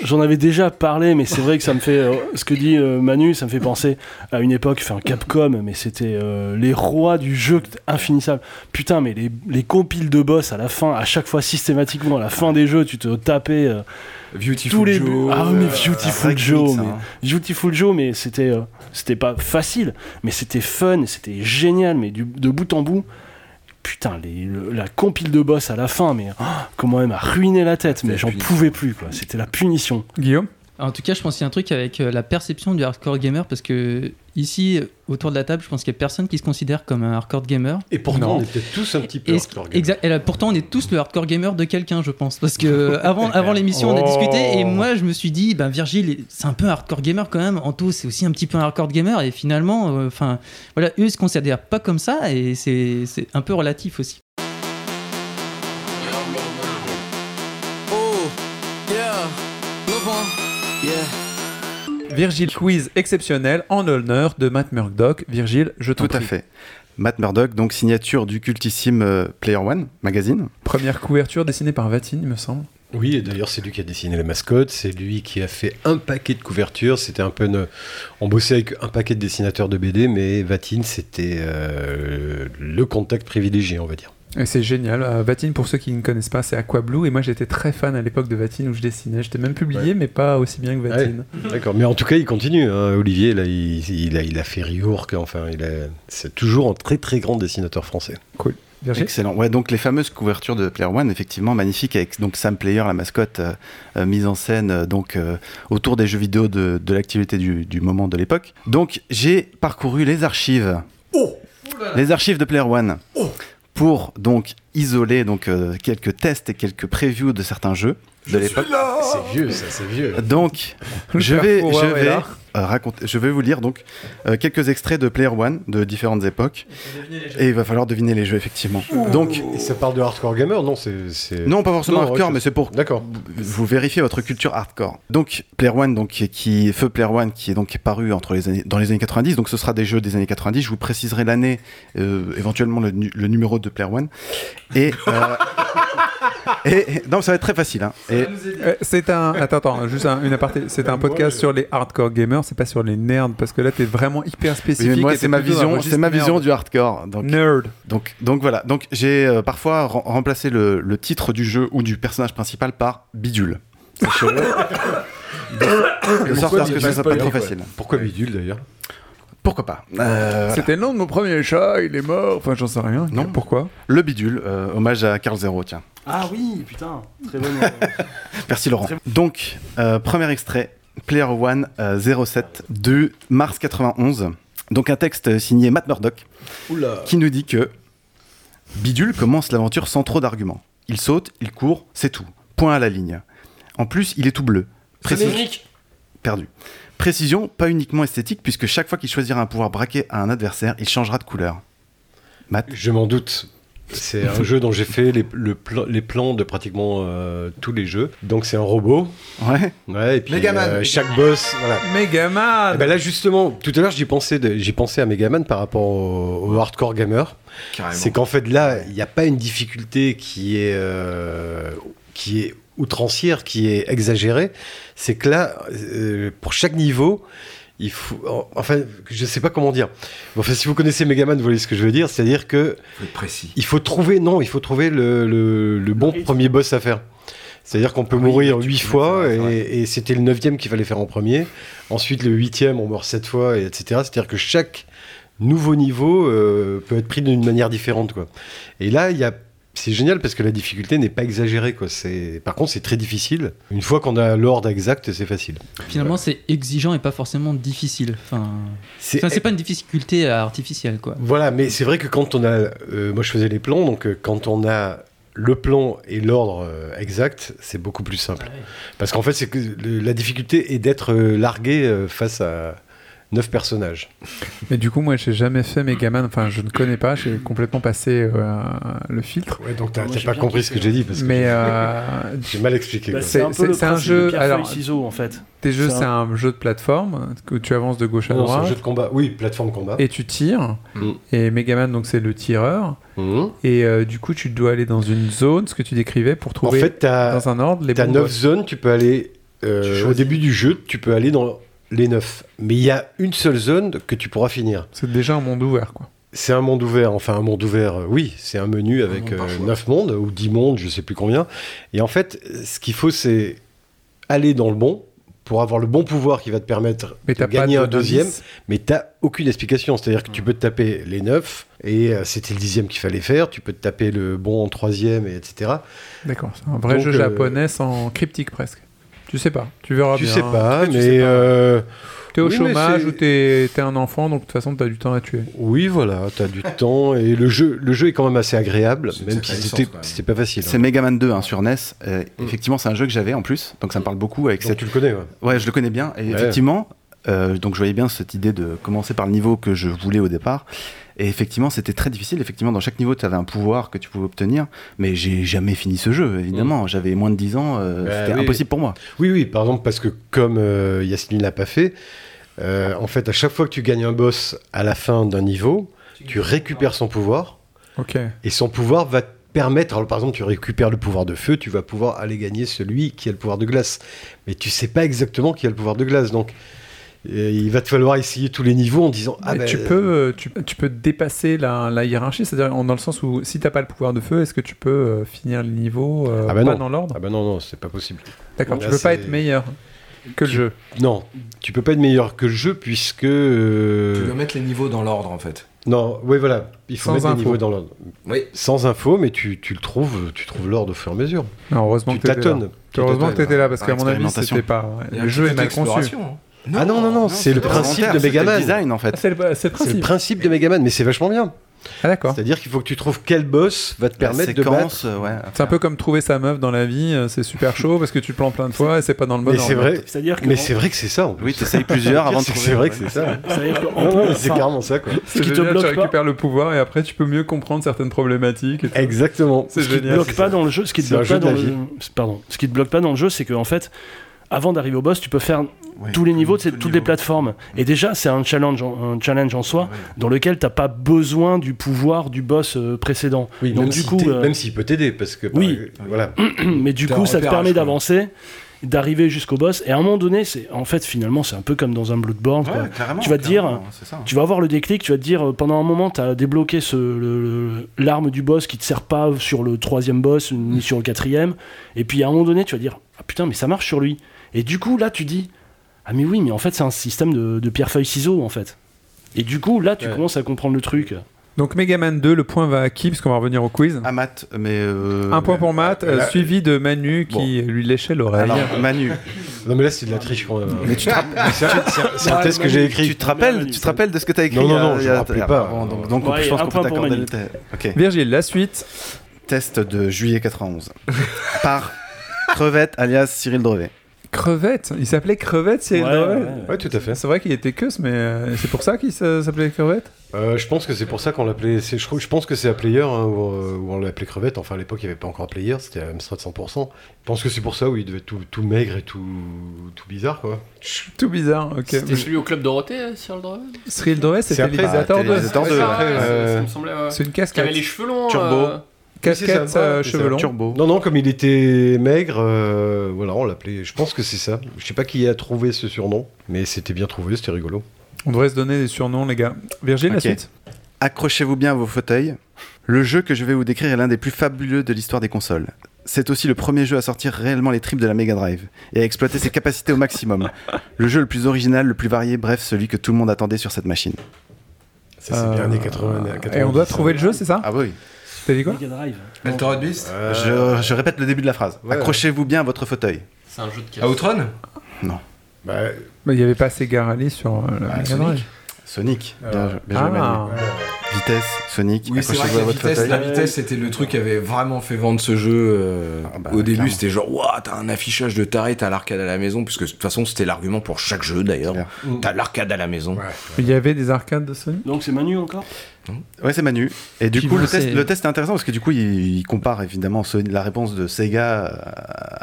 j'en avais déjà parlé, mais c'est vrai que ça me fait. euh, ce que dit euh, Manu, ça me fait penser à une époque, enfin Capcom, mais c'était euh, les rois du jeu infinissable. Putain, mais les, les compiles de boss à la fin, à chaque fois systématiquement, à la fin des jeux, tu te tapais. euh, Beautiful tous les Joe, ah mais euh, Beautiful Joe mais hein. Beautiful Joe mais c'était euh, c'était pas facile mais c'était fun c'était génial mais du, de bout en bout putain les, le- la compile de boss à la fin mais ah, comment elle m'a ruiné la tête mais j'en pouvais plus quoi. C'était la punition. Guillaume? En tout cas, je pense qu'il y a un truc avec euh, la perception du hardcore gamer parce que ici, autour de la table, je pense qu'il y a personne qui se considère comme un hardcore gamer. Et pourtant, Non. on est peut-être tous un petit peu hardcore gamer. exact- et là, pourtant, on est tous le hardcore gamer de quelqu'un, je pense. Parce que avant, avant l'émission, on a Oh. discuté et moi, je me suis dit, ben Virgile, c'est un peu un hardcore gamer quand même. Anto, c'est aussi un petit peu un hardcore gamer. Et finalement, euh, enfin, voilà, eux ils se considèrent pas comme ça et c'est un peu relatif aussi. Virgile Quiz exceptionnel en l'honneur de Matt Murdock. Virgile, je t'en Tout à fait. Matt Murdock, donc signature du cultissime euh, Player One magazine. Première couverture dessinée par Vatine, il me semble. Oui, et d'ailleurs, c'est lui qui a dessiné les mascottes, c'est lui qui a fait un paquet de couvertures. C'était un peu. une- On bossait avec un paquet de dessinateurs de BD, mais Vatine, c'était euh, le contact privilégié, on va dire. C'est génial. Euh, Vatine, pour ceux qui ne connaissent pas, c'est Aquablue. Et moi, j'étais très fan à l'époque de Vatine où je dessinais. J'étais même publié, mais pas aussi bien que Vatine. Ouais, D'accord, mais en tout cas, il continue. hein. Olivier, là, il, il a, il a fait Riorc, enfin, il a, c'est toujours un très très grand dessinateur français. Cool. Excellent. Ouais, donc les fameuses couvertures de Player One, effectivement, magnifiques, avec donc Sam Player, la mascotte, euh, euh, mise en scène euh, donc euh, autour des jeux vidéo de, de l'activité du, du moment de l'époque. Donc j'ai parcouru les archives, les archives de Player One, pour donc isoler donc euh, quelques tests et quelques previews de certains jeux de l'époque. C'est vieux, ça, c'est vieux. Donc, je vais, je vais raconter, je vais vous lire donc euh, quelques extraits de Player One de différentes époques. Et il va falloir deviner les jeux effectivement. Donc, Et ça parle de hardcore gamer Non, c'est. non, pas forcément Non, hardcore, mais c'est pour D'accord. vous vérifier votre culture hardcore. Donc Player One, donc qui- Feu Player One, qui est donc paru entre les années, dans les années 90. Donc ce sera des jeux des années 90. Je vous préciserai l'année, euh, éventuellement le, nu- le numéro de Player One. Et, euh, et, non, ça va être très facile. hein. Et, Euh, c'est un. Attends, attends, juste un- une aparté. C'est un podcast sur les hardcore gamers, c'est pas sur les nerds, parce que là, t'es vraiment hyper spécifique. mais moi, c'est ma vision, c'est ma vision nerd. du hardcore. Donc, Nerd. Donc, donc voilà. Donc j'ai euh, parfois rem- remplacé le, le titre du jeu ou du personnage principal par bidule. De, de sorte à ce que ça soit pas trop facile. Pourquoi bidule d'ailleurs? Pourquoi pas Euh, C'était le nom de mon premier chat, il est mort. Enfin, j'en sais rien. Non. Pourquoi? Le bidule, euh, hommage à Carl Zero, tiens. Ah oui, putain, très bon. Merci Laurent. Donc, euh, premier extrait, Player One euh, 07 de mars 91. Donc un texte signé Matt Murdock Oula. qui nous dit que Bidule commence l'aventure sans trop d'arguments. Il saute, il court, c'est tout. Point à la ligne. En plus, il est tout bleu. Précis- Perdu. Précision, pas uniquement esthétique, puisque chaque fois qu'il choisira un pouvoir braqué à un adversaire, il changera de couleur. Matt Je m'en doute. C'est un jeu dont j'ai fait les, le pla- les plans de pratiquement euh, tous les jeux. Donc c'est un robot. Ouais. Ouais, et puis Megaman. euh, chaque boss, voilà. Megaman Et ben là justement, tout à l'heure j'y pensais, j'ai pensé à Megaman par rapport au, au hardcore gamer. C'est qu'en fait là, il n'y a pas une difficulté qui est euh, qui est outrancière, qui est exagérée. C'est que là, euh, pour chaque niveau, il faut, en- enfin, je sais pas comment dire. Enfin, si vous connaissez Megaman, vous voyez ce que je veux dire. C'est-à-dire que précis. il faut trouver, non, il faut trouver le, le- le bon premier boss à faire. C'est-à-dire qu'on peut mourir huit fois et, et c'était le neuvième qu'il fallait faire en premier. Ensuite, le huitième, on meurt sept fois, et etc. C'est-à-dire que chaque nouveau niveau euh, peut être pris d'une manière différente. Quoi. Et là, il y a c'est génial parce que la difficulté n'est pas exagérée. Quoi. Par contre, c'est très difficile. Une fois qu'on a l'ordre exact, c'est facile. Finalement, c'est exigeant et pas forcément difficile. Enfin, c'est enfin, pas une difficulté artificielle, quoi. Voilà, mais c'est vrai que quand on a. euh, moi, je faisais les plans, donc euh, quand on a le plan et l'ordre euh, exact, c'est beaucoup plus simple. Parce qu'en fait, c'est que la difficulté est d'être largué face à neuf personnages. Mais du coup, moi, j'ai jamais fait Megaman. Enfin, je ne connais pas. J'ai complètement passé euh, le filtre. Ouais, donc t'as Moi, t'as pas compris ce que j'ai dit. Parce que Mais euh, j'ai mal expliqué. Bah, c'est un peu le c'est un jeu. de alors, ciseaux, en fait. Tes jeux, C'est un- un jeu de plateforme que tu avances de gauche à Non, c'est droite. un jeu de combat. Oui, plateforme combat. Et tu tires. Mm. Et Megaman, donc c'est le tireur. Mhm. Et euh, du coup, tu dois aller dans une zone, ce que tu décrivais, pour En trouver fait, t'as dans un ordre les t'as bons neuf boss. zones, tu peux aller. euh, Tu au début du jeu, tu peux aller dans les neuf. Mais il y a une seule zone que tu pourras finir. C'est déjà un monde ouvert, quoi. C'est un monde ouvert, enfin un monde ouvert, euh, oui, c'est un menu avec monde par euh, choix. 9 mondes ou 10 mondes, je sais plus combien. Et en fait, ce qu'il faut, c'est aller dans le bon pour avoir le bon pouvoir qui va te permettre Mais de gagner de- un deuxième, mais t'as aucune explication. C'est-à-dire que tu peux te taper les 9 et euh, c'était le dixième qu'il fallait faire, tu peux te taper le bon en troisième, et etc. D'accord, c'est un vrai Donc, jeu euh, japonais sans cryptique presque. Tu sais pas, tu verras Tu bien. sais pas, cas, tu mais, sais pas. euh, T'es au oui, mais chômage ou t'es t'es un enfant, donc de toute façon t'as du temps à tuer. Oui, voilà, t'as du temps et le jeu, le jeu est quand même assez agréable, même si c'était pas facile. C'est hein. Megaman 2 hein, sur NES. Euh, Effectivement, c'est un jeu que j'avais en plus, donc ça me parle beaucoup avec Donc cette. tu le connais, ouais. Ouais, je le connais bien. Et Ouais. effectivement, euh, donc je voyais bien cette idée de commencer par le niveau que je voulais au départ. Et effectivement, c'était très difficile. Effectivement, dans chaque niveau, tu avais un pouvoir que tu pouvais obtenir. Mais j'ai jamais fini ce jeu, évidemment. J'avais moins de 10 ans, euh, Bah c'était oui. impossible pour moi. Oui, oui, par exemple, parce que comme euh, Yasmine l'a pas fait, euh, en fait, à chaque fois que tu gagnes un boss à la fin d'un niveau, tu récupères son pouvoir. Ok. Et son pouvoir va te permettre. Alors, par exemple, tu récupères le pouvoir de feu, tu vas pouvoir aller gagner celui qui a le pouvoir de glace. Mais tu sais pas exactement qui a le pouvoir de glace. Donc, il va te falloir essayer tous les niveaux en disant Ah Mais ben, tu, peux, euh, tu, tu peux dépasser la, la hiérarchie, c'est-à-dire dans le sens où si t'as pas le pouvoir de feu, est-ce que tu peux euh, finir le niveau euh, Ah bah pas non. dans l'ordre? Ah bah non, non, c'est pas possible. D'accord, tu Là, peux pas être meilleur que le jeu. Non, tu peux pas être meilleur que le jeu puisque. euh, Tu dois mettre les niveaux dans l'ordre en fait. Non, oui, voilà. Il faut Sans mettre info. les niveaux dans l'ordre. Oui. Sans info, mais tu, tu le trouves, tu trouves l'ordre au fur et à mesure. Non, heureusement tu que tâtonnes. là. Tu Heureusement que t'étais là parce Par qu'à mon avis c'était pas. ouais, Le jeu est mal conçu. Hein. ah non, non, non, c'est le principe de Megaman. design en fait. Ah, c'est le, le le principe. de Megaman, mais c'est vachement bien. Ah d'accord. C'est-à-dire qu'il faut que tu trouves quel boss va te permettre de battre. euh, ouais. C'est un peu comme trouver sa meuf dans la vie, euh, c'est super chaud parce que tu te plantes plein de fois et c'est pas dans le bon Mais c'est ordre. vrai. Que Mais c'est vrai que c'est ça. en plus. Oui, t'essayes plusieurs avant de trouver. C'est vrai que c'est ça. Qu'en Non, non, c'est carrément ça, quoi. C'est Ce qui te génial, tu bloque pas- récupères le pouvoir et après tu peux mieux comprendre certaines problématiques. Exactement. C'est ce qui te génial. jeu, ce qui te bloque jeu pas dans le, pardon, ce qui te bloque pas dans le jeu, c'est que en fait, avant d'arriver au boss, tu peux faire Oui, tous les niveaux, c'est toutes les plateformes. Et déjà, c'est un challenge, en, un challenge en soi, dans lequel t'as pas besoin du pouvoir du boss euh, précédent. Oui, Donc même du si coup, euh, même s'il peut t'aider, parce que. par- Oui. Voilà. mais du coup, ça te permet d'avancer, d'arriver jusqu'au boss. Et à un moment donné, c'est en fait finalement, c'est un peu comme dans un Bloodborne. Ouais, Tu vas te dire. Tu vas avoir le déclic, tu vas te dire euh, pendant un moment, tu as débloqué ce, l'arme du boss qui te sert pas sur le troisième boss ni sur le quatrième. Et puis à un moment donné, tu vas dire Ah putain, mais ça marche sur lui. Et du coup, là, tu dis Ah, mais oui, mais en fait, c'est un système de, de pierre-feuille-ciseaux en fait. Et du coup, là, tu Ouais. commences à comprendre le truc. Donc Megaman 2, le point va à qui Parce qu'on va revenir au quiz. À Matt, mais. euh, Un point pour Matt, euh, là- suivi de Manu qui lui léchait l'oreille. Alors, Manu, Non, mais là, c'est de la triche quand même. mais tu te rappelles. C'est un- test que j'ai écrit. Tu te rappelles, tu te rappelles de ce que t'as écrit Non, non, non, il y je a- me rappelais pas. bon, donc, donc, Ouais, je pense qu'on peut t'accorder. Virgile, la suite. Test de juillet 91. Par Crevette alias Cyril Drevet. Crevette Il s'appelait Crevette, Cyril Ouais, Drevet ouais, tout à fait. C'est vrai qu'il était queus, mais euh, c'est pour ça qu'il s'a- s'appelait Crevette? Euh, je pense que c'est pour ça qu'on l'appelait. Je, crois- je pense que c'est à Player hein, où, où on l'appelait crevette. Enfin, à l'époque, il n'y avait pas encore Player, c'était à Amstrad 100%. Je pense que c'est pour ça où il devait être tout, tout maigre et tout, tout bizarre, quoi. Tout bizarre, ok. C'était celui au club Dorothée, Cyril Drevet Cyril Drevet, C'est c'était l'utilisateur bah, c'est après, vrai, euh. C'est une Qui avait casquette. les cheveux longs. Turbo. Euh, Casquette, ça. euh, cheveux longs. Turbo. Non, non, comme il était maigre, euh, voilà, on l'appelait. Je pense que c'est ça. Je sais pas qui a trouvé ce surnom, mais c'était bien trouvé, c'était rigolo. On devrait se donner des surnoms, les gars. Virgile, la suite Accrochez-vous bien à vos fauteuils. Le jeu que je vais vous décrire est l'un des plus fabuleux de l'histoire des consoles. C'est aussi le premier jeu à sortir réellement les tripes de la Mega Drive et à exploiter ses capacités au maximum. Le jeu le plus original, le plus varié, bref, celui que tout le monde attendait sur cette machine. Ça, c'est bien années 80. 90, Et on doit trouver le jeu, c'est ça? Ah oui. T'as dit quoi Mega Drive. Altered Beast Je, je répète le début de la phrase. Ouais. Accrochez-vous bien à votre fauteuil. C'est un jeu de caisse. Outrun Bah, Bah, Il n'y avait pas Sega Rally sur euh, la Ah, Mega Sonic. Drive. Sonic. Bien, Ah. bien joué. Ah, Vitesse, Sonic. Oui, c'est vrai que la votre vitesse, la vitesse, c'était le truc qui avait vraiment fait vendre ce jeu. euh, Ah bah, Au début, c'était genre, waouh, t'as un affichage de taré, t'as l'arcade à la maison, puisque de toute façon, c'était l'argument pour chaque jeu d'ailleurs. T'as l'arcade à la maison. il y avait des arcades de Sonic? Donc c'est Manu encore? Ouais, c'est Manu. Et du Puis coup, le test, c'est- le test est intéressant parce que du coup, il, il compare évidemment la réponse de Sega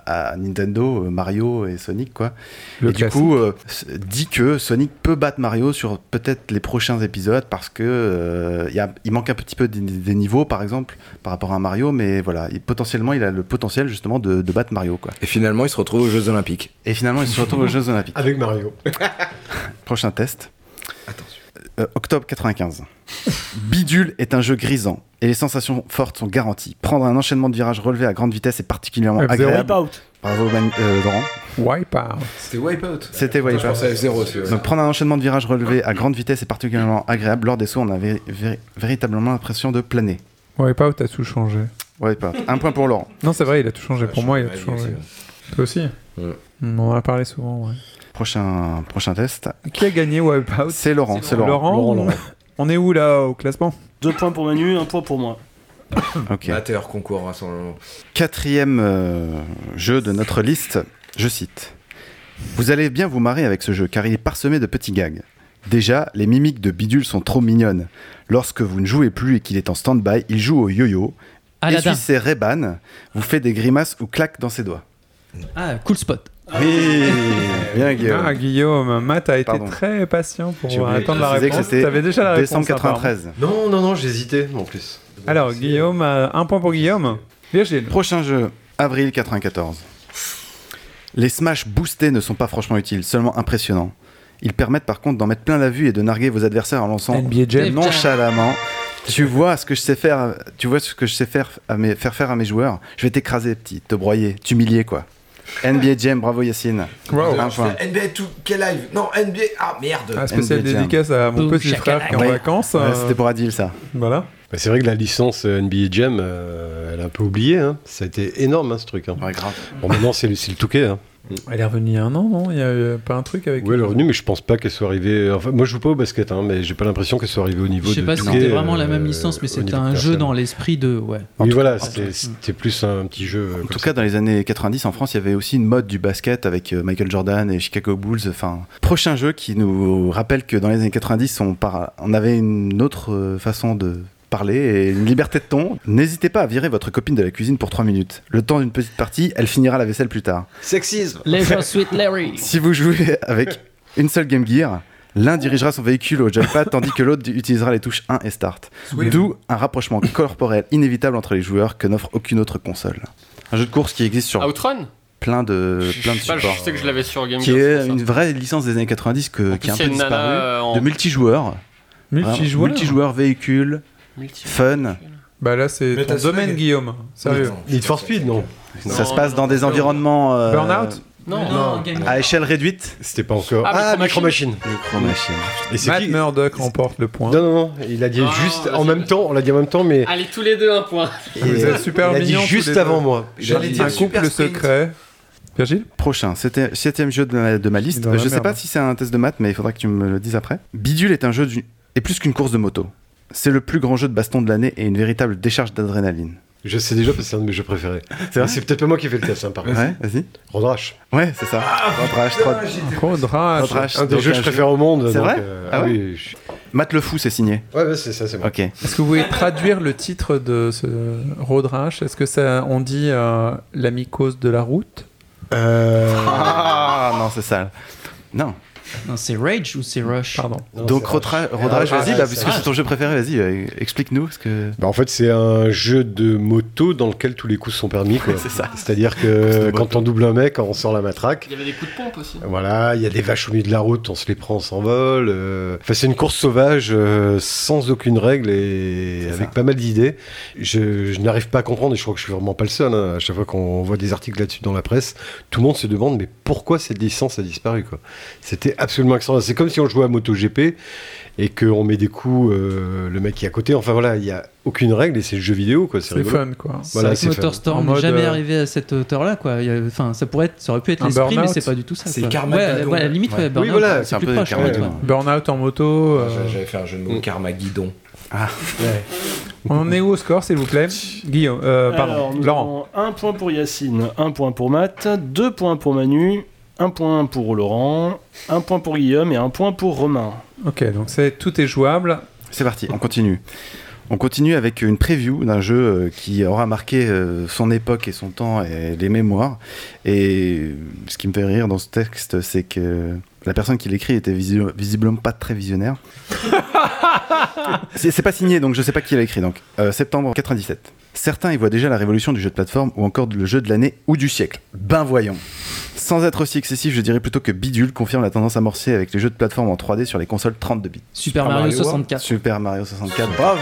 à, à Nintendo, euh, Mario et Sonic, quoi. Le et du coup, euh, dit que Sonic peut battre Mario sur peut-être les prochains épisodes parce que euh, il y a- il manque un petit peu des, des niveaux, par exemple, par rapport à Mario, mais voilà, il- potentiellement, il a le potentiel justement de, de battre Mario, quoi. Et finalement, il se retrouve aux Jeux Olympiques. Et finalement, il se retrouve aux Jeux Olympiques. avec Mario. Prochain test. Euh, octobre 95. Bidule est un jeu grisant et les sensations fortes sont garanties. Prendre un enchaînement de virages relevés à grande vitesse est particulièrement F0. agréable. Wipeout. Bravo Man- euh, Laurent. Wipeout. C'était Wipeout. C'était Attends, Je Wipeout. pensais à F0 aussi. ouais. Donc prendre un enchaînement de virages relevés à grande vitesse est particulièrement agréable. Lors des sauts, on a véri- véri- véritablement l'impression de planer. Wipeout a tout changé. Wipeout. Un point pour Laurent. Non, c'est vrai, il a tout changé. Pour moi, il a tout changé. Toi aussi Ouais. On en a parlé souvent, ouais. Prochain, prochain test. Qui a gagné Wipeout? C'est Laurent. C'est Laurent. Laurent, Laurent, on- est où là au classement? Deux points pour Manu, un point pour moi. Ok. Amateur concours, rassemblement. Quatrième euh, jeu de notre liste, je cite. Vous allez bien vous marrer avec ce jeu car il est parsemé de petits gags. Déjà, les mimiques de Bidule sont trop mignonnes. Lorsque vous ne jouez plus et qu'il est en stand-by, il joue au yo-yo, Aladdin. essuie ses Ray-Ban, vous fait des grimaces ou claque dans ses doigts. Ah, cool spot. Oui, bien Guillaume. Ah, Guillaume, Matt a été Pardon. très patient pour oublié attendre la réponse. c'était T'avais déjà la réponse. Décembre apparemment. 93. Non, non, non, j'hésitais en plus. Alors, Guillaume, euh, un point pour Guillaume. Virgile. Prochain jeu, avril 94. Les smash boostés ne sont pas franchement utiles, seulement impressionnants. Ils permettent par contre d'en mettre plein la vue et de narguer vos adversaires en lançant NBA Jam. nonchalamment. Tu vois ce que je sais faire, tu vois ce que je sais faire à mes, faire faire à mes joueurs? Je vais t'écraser, petit, te broyer, t'humilier quoi. NBA Jam, bravo Yacine. Un point. NBA 2K Live? Non, NBA. Ah merde. Un spécial NBA Jam. dédicace à mon petit frère qui est en Ouais. vacances. Ouais, euh, C'était pour Adil ça. Voilà. Bah, c'est vrai que la licence euh, NBA Jam, euh, elle est un peu oubliée. hein. Ça a été énorme hein, ce truc. hein. Ouais, grave. Bon, maintenant c'est le, c'est le Touquet. Hein. Elle est revenue il y a un an, non? Il y a eu pas un truc avec. Oui, elle est revenue, mais je pense pas qu'elle soit arrivée. Enfin, moi je joue pas au basket, hein, mais j'ai pas l'impression qu'elle soit arrivée au niveau Je sais de pas si c'était vraiment la euh, même licence, mais c'était un de jeu dans l'esprit de. Ouais. Oui, voilà, tout- c'était plus un petit jeu. En tout cas, dans les années 90, en France, il y avait aussi une mode du basket avec euh, Michael Jordan et Chicago Bulls. Enfin, prochain jeu qui nous rappelle que dans les années 90, on, par- on avait une autre euh, façon de parler et une liberté de ton. N'hésitez pas à virer votre copine de la cuisine pour 3 minutes. Le temps d'une petite partie, elle finira la vaisselle plus tard. Sexisme. Leisure Suite Larry. Si vous jouez avec une seule Game Gear, l'un dirigera son véhicule au joypad tandis que l'autre utilisera les touches 1 et Start. D'où un rapprochement corporel inévitable entre les joueurs que n'offre aucune autre console. Un jeu de course qui existe sur Outrun? plein de, plein de Je sais pas, supports. je sais que je l'avais sur Game qui Gear, c'est est une vraie licence des années 90 que, qui est un peu disparue, euh, en- de multijoueurs. Multijoueur multijoueurs, véhicules, fun. Bah là, c'est Mais ton domaine. Guillaume. Sérieux. Need for Speed, non Ça se passe dans des environnements euh, Burnout Non, Non, Game à échelle réduite. C'était pas encore. Ah, Ah, Micro Machine. Micro Machine. Et c'est Matt qui Murdock remporte le point. Non, non, non, il a dit Ah, juste en même temps, on l'a dit en même temps, mais Allez, tous les deux un point. Vous êtes super il a dit juste avant moi. J'allais dit- dire Un couple secret. Virgile Prochain, c'était septième jeu de ma, de ma liste. Je sais merde. pas si c'est un test de maths, mais il faudra que tu me le dises après. Bidule est un jeu du... est plus qu'une course de moto. C'est le plus grand jeu de baston de l'année et une véritable décharge d'adrénaline. Je sais déjà parce que c'est un de mes jeux préférés. C'est vrai C'est peut-être pas moi qui ai fait le test, hein, par contre. Ouais, vas-y. Road Rash. Ouais, c'est ça. Road Rash, trois- Road Rash. Road Rash, Un des jeux que je jeu- préfère au monde. C'est donc, vrai euh, Ah Ah ouais oui. je- Matt le fou, c'est signé. Ouais, c'est ça, c'est moi. Ok. Est-ce que vous pouvez traduire le titre de ce Road Rash Est-ce que ça, on dit euh, l'amicose de la route? Euh, Ah non, c'est ça. Non. Non, c'est Rage ou c'est Rush Pardon. non, Donc Rash, Ah, vas-y, ah, bah, c'est puisque Rash. c'est ton jeu préféré, vas-y, euh, explique-nous. Parce que... Bah, en fait, c'est un jeu de moto dans lequel tous les coups sont permis. quoi. C'est ça. C'est-à-dire que quand on double un mec, on sort la matraque. Il y avait des coups de pompe aussi. Voilà, il y a des vaches au milieu de la route, on se les prend, on s'envole. euh. Enfin, c'est une course sauvage euh, sans aucune règle et avec ça. pas mal d'idées. Je, je n'arrive pas à comprendre et je crois que je suis vraiment pas le seul. hein. À chaque fois qu'on voit des articles là-dessus dans la presse, tout le monde se demande mais pourquoi cette licence a disparu quoi? C'était absolument extraordinaire. C'est comme si on jouait à MotoGP et qu'on met des coups euh, le mec qui est à côté. Enfin voilà, il y a aucune règle et c'est le jeu vidéo quoi. C'est fun, quoi. Voilà, c'est. Motorstorm En n'est jamais euh, arrivé à cette hauteur-là, quoi. Il y a- Enfin, ça pourrait être, ça aurait pu être Un l'esprit, mais Burnout. c'est pas du tout ça. C'est. Carmageddon. Ouais, ouais, à la limite, Ouais. ouais, Oui, voilà, c'est un plus peu proche. Carmageddon. ouais. Burnout en moto. euh, J'avais fait un jeu de mots Carmageddon. On est où au score, s'il vous plaît? Guillaume, euh, pardon, Alors, nous Laurent. avons un point pour Yacine, un point pour Matt, deux points pour Manu, un point pour Laurent, un point pour Guillaume et un point pour Romain. Ok, donc c'est tout est jouable. C'est parti, on continue. On continue avec une preview d'un jeu euh, qui aura marqué euh, son époque et son temps et les mémoires. Et ce qui me fait rire dans ce texte, c'est que la personne qui l'écrit était visi- visiblement pas très visionnaire. c'est pas signé, donc je sais pas qui l'a écrit. Donc, Euh, septembre 97. Certains y voient déjà la révolution du jeu de plateforme ou encore le jeu de l'année ou du siècle. Ben voyons. Sans être aussi excessif, je dirais plutôt que Bidule confirme la tendance amorcée avec les jeux de plateforme en 3D sur les consoles 32 bits. Super Mario 64. Super Mario 64. Bravo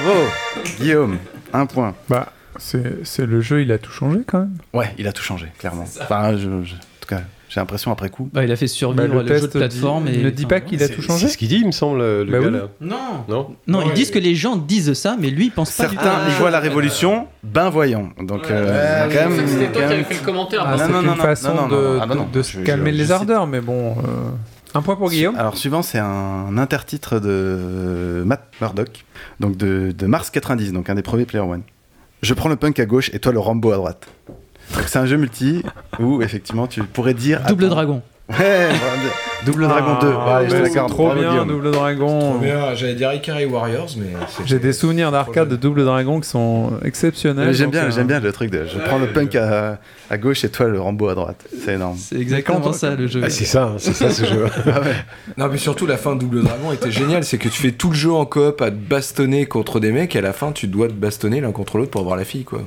Guillaume, un point. Bah, c'est c'est le jeu, il a tout changé quand même. Ouais, il a tout changé, clairement. Enfin, je- je- en tout cas, j'ai l'impression après coup. Bah, il a fait survivre Bah, le le, jeu de plateforme. dit- et, ne dit enfin, pas qu'il a tout changé C'est ce qu'il dit, il me semble, le Bah gars oui. là. Non. Non Non, ils disent que les gens disent ça, mais lui, il pense pas. Certains voient la révolution, ben voyons. Donc, euh, quand même. C'était toi qui avais fait le commentaire. Ah, c'est non, une non, non, façon non, non, de, se calmer les ardeurs, mais bon. euh, Un point pour Guillaume. Alors, suivant, c'est un intertitre de Matt Murdock, donc de, de mars 90, donc un des premiers Player One. Je prends le punk à gauche et toi le Rambo à droite. Donc, c'est un jeu multi où, effectivement, tu pourrais dire. Double attends, dragon. Ouais, Double Dragon 2. Ah, Ouais, je l'accorde. c'est trop bien, Guillaume. Double Dragon. J'allais dire Ikari Warriors, mais. J'ai des souvenirs d'arcade de Double Dragon qui sont exceptionnels. J'aime bien, euh, j'aime bien le truc de. Je prends le punk à, à gauche et toi le Rambo à droite. C'est énorme. C'est exactement ça le jeu. Ah, c'est ça, hein, c'est ça ce jeu. Ah ouais. Non, mais surtout la fin de Double Dragon était géniale, c'est que tu fais tout le jeu en coop à te bastonner contre des mecs et à la fin tu dois te bastonner l'un contre l'autre pour avoir la fille, quoi.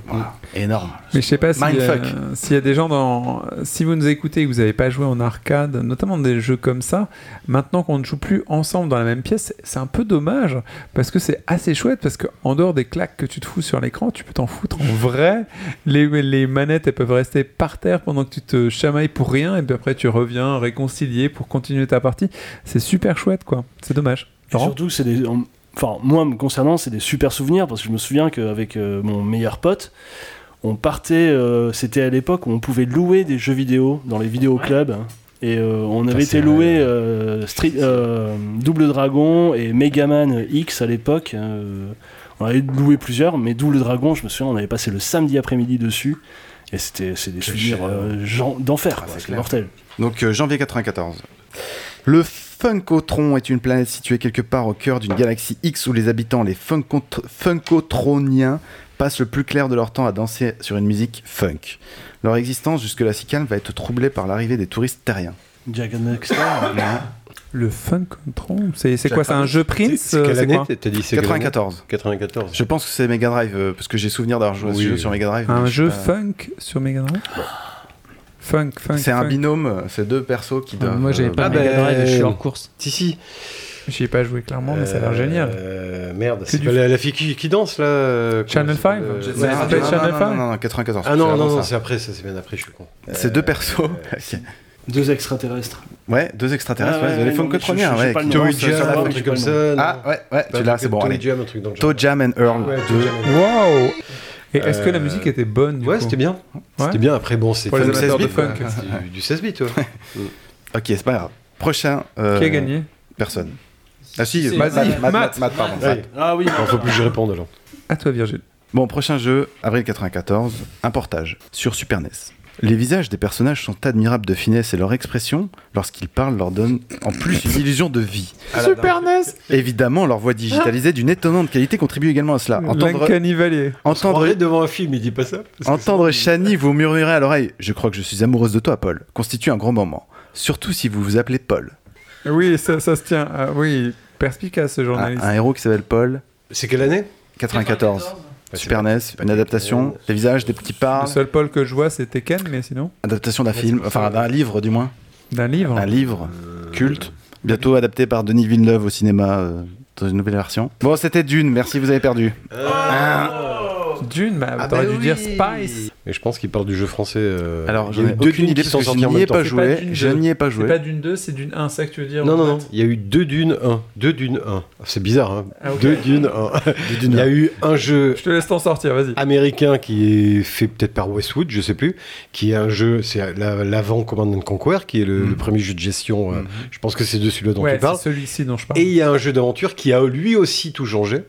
Énorme. Mais je sais pas si, euh, s'il y a des gens dans. Si vous nous écoutez et que vous n'avez pas joué en arcade, notamment des jeux comme ça, maintenant qu'on ne joue plus ensemble dans la même pièce, c'est un peu dommage parce que c'est assez chouette parce qu'en dehors des claques que tu te fous sur l'écran, tu peux t'en foutre en vrai. Les, les manettes elles peuvent rester par terre pendant que tu te chamailles pour rien et puis après tu reviens réconcilier pour continuer ta partie. C'est super chouette quoi. C'est dommage. Et surtout, c'est des. en- Enfin, moi, me concernant, c'est des super souvenirs parce que je me souviens qu'avec euh, mon meilleur pote, on partait. euh, C'était à l'époque où on pouvait louer des jeux vidéo dans les vidéoclubs. Et euh, on avait été loué euh, Street, euh, Double Dragon et Megaman X à l'époque. euh, on avait loué plusieurs, mais Double Dragon, je me souviens, on avait passé le samedi après-midi dessus. Et c'était c'est des souvenirs euh, d'enfer, quoi, c'est mortel. Donc euh, janvier 94. Le Funkotron est une planète située quelque part au cœur d'une galaxie X où les habitants, les Funkot- Funkotroniens, passent le plus clair de leur temps à danser sur une musique funk. Leur existence, jusque-là si calme, va être troublée par l'arrivée des touristes terriens. Jack and Dexter. Le Funkotron, c'est c'est quoi C'est un jeu Prince c'est euh, quelle c'est année quoi T'as dit c'est quelle année 94. 94. Je pense que c'est Mega Drive, euh, parce que j'ai souvenir d'avoir joué à ce Oui. jeu sur Mega Drive. Un mais je jeu sais pas- funk sur Mega Drive Funk, funk. C'est un funk. binôme, euh, c'est deux persos qui Ah, doivent. moi, j'avais euh, pas Ah de Mega ben, Drive, je suis en course. Si, si. J'y ai pas joué clairement, mais ça a l'air génial. Euh, merde, c'est du- pas la, la fille qui, qui danse là euh, Channel ça s'appelle, 5? euh, Ça ouais, s'appelle non, Channel non, 5? non, non, non, 94. Ah non, non, non, ça. c'est après, ça c'est bien après, je suis con. C'est deux persos. Ok. Deux extraterrestres. Ouais, deux extraterrestres, Ah ouais, ouais, les ouais, sais ouais. la va, feuille. mais un truc comme ça. Ah ouais, ouais, tu l'as, c'est bon, Toe. Jam, un truc dans le Toe genre. Jam and Earl Ouais, 2. Toe Jam. Waouh Et est-ce que la Euh, musique était bonne du Ouais, c'était bien. Ouais. C'était bien. Après, bon, c'est de 16 bits, du- du 16 bits, toi. Ok, c'est pas grave. Prochain. euh, Qui a gagné? Personne. Ah si, Matt, vas-y, Matt, Matt, Matt. Matt, pardon. Matt. Ah oui. Il faut plus que je réponde alors. À toi Virgile. Bon, prochain jeu, avril 94, un portage sur Super NES. Les visages des personnages sont admirables de finesse et leur expression, lorsqu'ils parlent, leur donne en plus une illusion de vie. Super NES Évidemment, leur voix digitalisée d'une étonnante qualité contribue également à cela. Entendre, L'Uncanny Valley. entendre, Entendre devant un film, il dit pas ça? parce que entendre Shani vous murmurer à l'oreille « Je crois que je suis amoureuse de toi, Paul » constitue un grand moment. Surtout si vous vous appelez Paul. Oui, ça, ça se tient. Ah, oui, perspicace ce journaliste. un héros qui s'appelle Paul, C'est quelle année 94. Super NES, une adaptation, des visages, des petits Le parles, seul Paul que je vois, c'est Tekken, mais sinon, adaptation d'un film, enfin d'un livre du moins. d'un livre. Un livre culte, bientôt adapté par Denis Villeneuve au cinéma euh, dans une nouvelle version. Bon, c'était Dune, merci, vous avez perdu. Dune, bah, Ah t'aurais bah dû oui. dire Spice. Mais je pense qu'il parle du jeu français. euh, Alors, il j'en y a ai eu deux aucune dunes idée qui parce sont que je sorties en n'y même ai temps. pas C'est joué. Dune Je 2. n'y ai pas C'est joué. pas Dune 2, c'est Dune 1, c'est ça que tu veux dire Non, non, non. Il y a eu deux dunes 1. Deux dunes 1. C'est bizarre, hein. Ah. Deux dunes 1. Il y a eu un jeu Je te laisse t'en sortir, vas-y. américain qui est fait peut-être par Westwood, je sais plus, qui est un jeu, c'est la- l'avant Command and Conquer, qui est le, le premier jeu de gestion. euh, Je pense que c'est de celui-là dont ouais, tu parles. c'est celui-ci dont je parle. Et il y a un jeu d'aventure qui a lui aussi tout changé,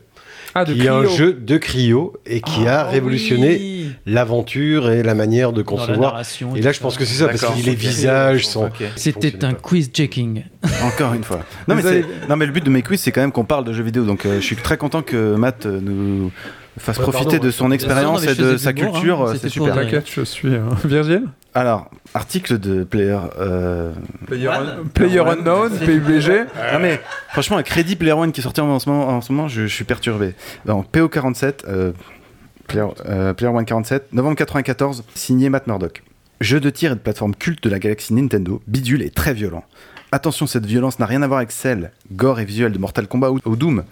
ah, de qui est un jeu de Cryo et qui a Ah, révolutionné oui. l'aventure et la manière de concevoir. Et là, je pense que c'est ça, parce que les visages sont. C'était un quiz checking. Encore une fois. Non mais, Vous avez- c'est- non, mais le but de mes quiz, c'est quand même qu'on parle de jeux vidéo. Donc, euh, je suis très content que Matt euh, nous fasse Ouais, profiter pardon, de son expérience et de sa l'humour, culture. hein. euh, C'était C'est super. T'inquiète, je suis. hein. Virgile Alors, article de Player. euh, Player, Player Unknown, PUBG. Non mais franchement, un crédit Player One qui est sorti en ce moment, en ce moment je, je suis perturbé. Donc PO47, euh, Player, euh, Player One 47, novembre 94, signé Matt Murdock. Jeu de tir et de plateforme culte de la galaxie Nintendo, bidule et très violent. Attention, cette violence n'a rien à voir avec celle, gore et visuelle de Mortal Kombat ou, ou Doom,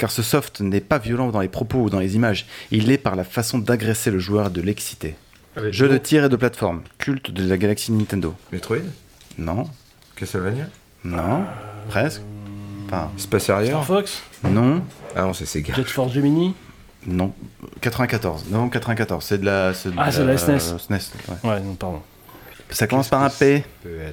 car ce soft n'est pas violent dans les propos ou dans les images, il l'est par la façon d'agresser le joueur et de l'exciter. Jeu de tir et de plateforme, culte de la galaxie Nintendo. Metroid Non, Castlevania non, presque. Enfin, Space Harrier Star Fox non, Ah non, c'est Sega. Jet Force Gemini Non, 94. Non, 94. C'est de la. c'est de Ah, c'est de la SNES. SNES, ouais. Ouais, non, pardon. Ça commence par un P.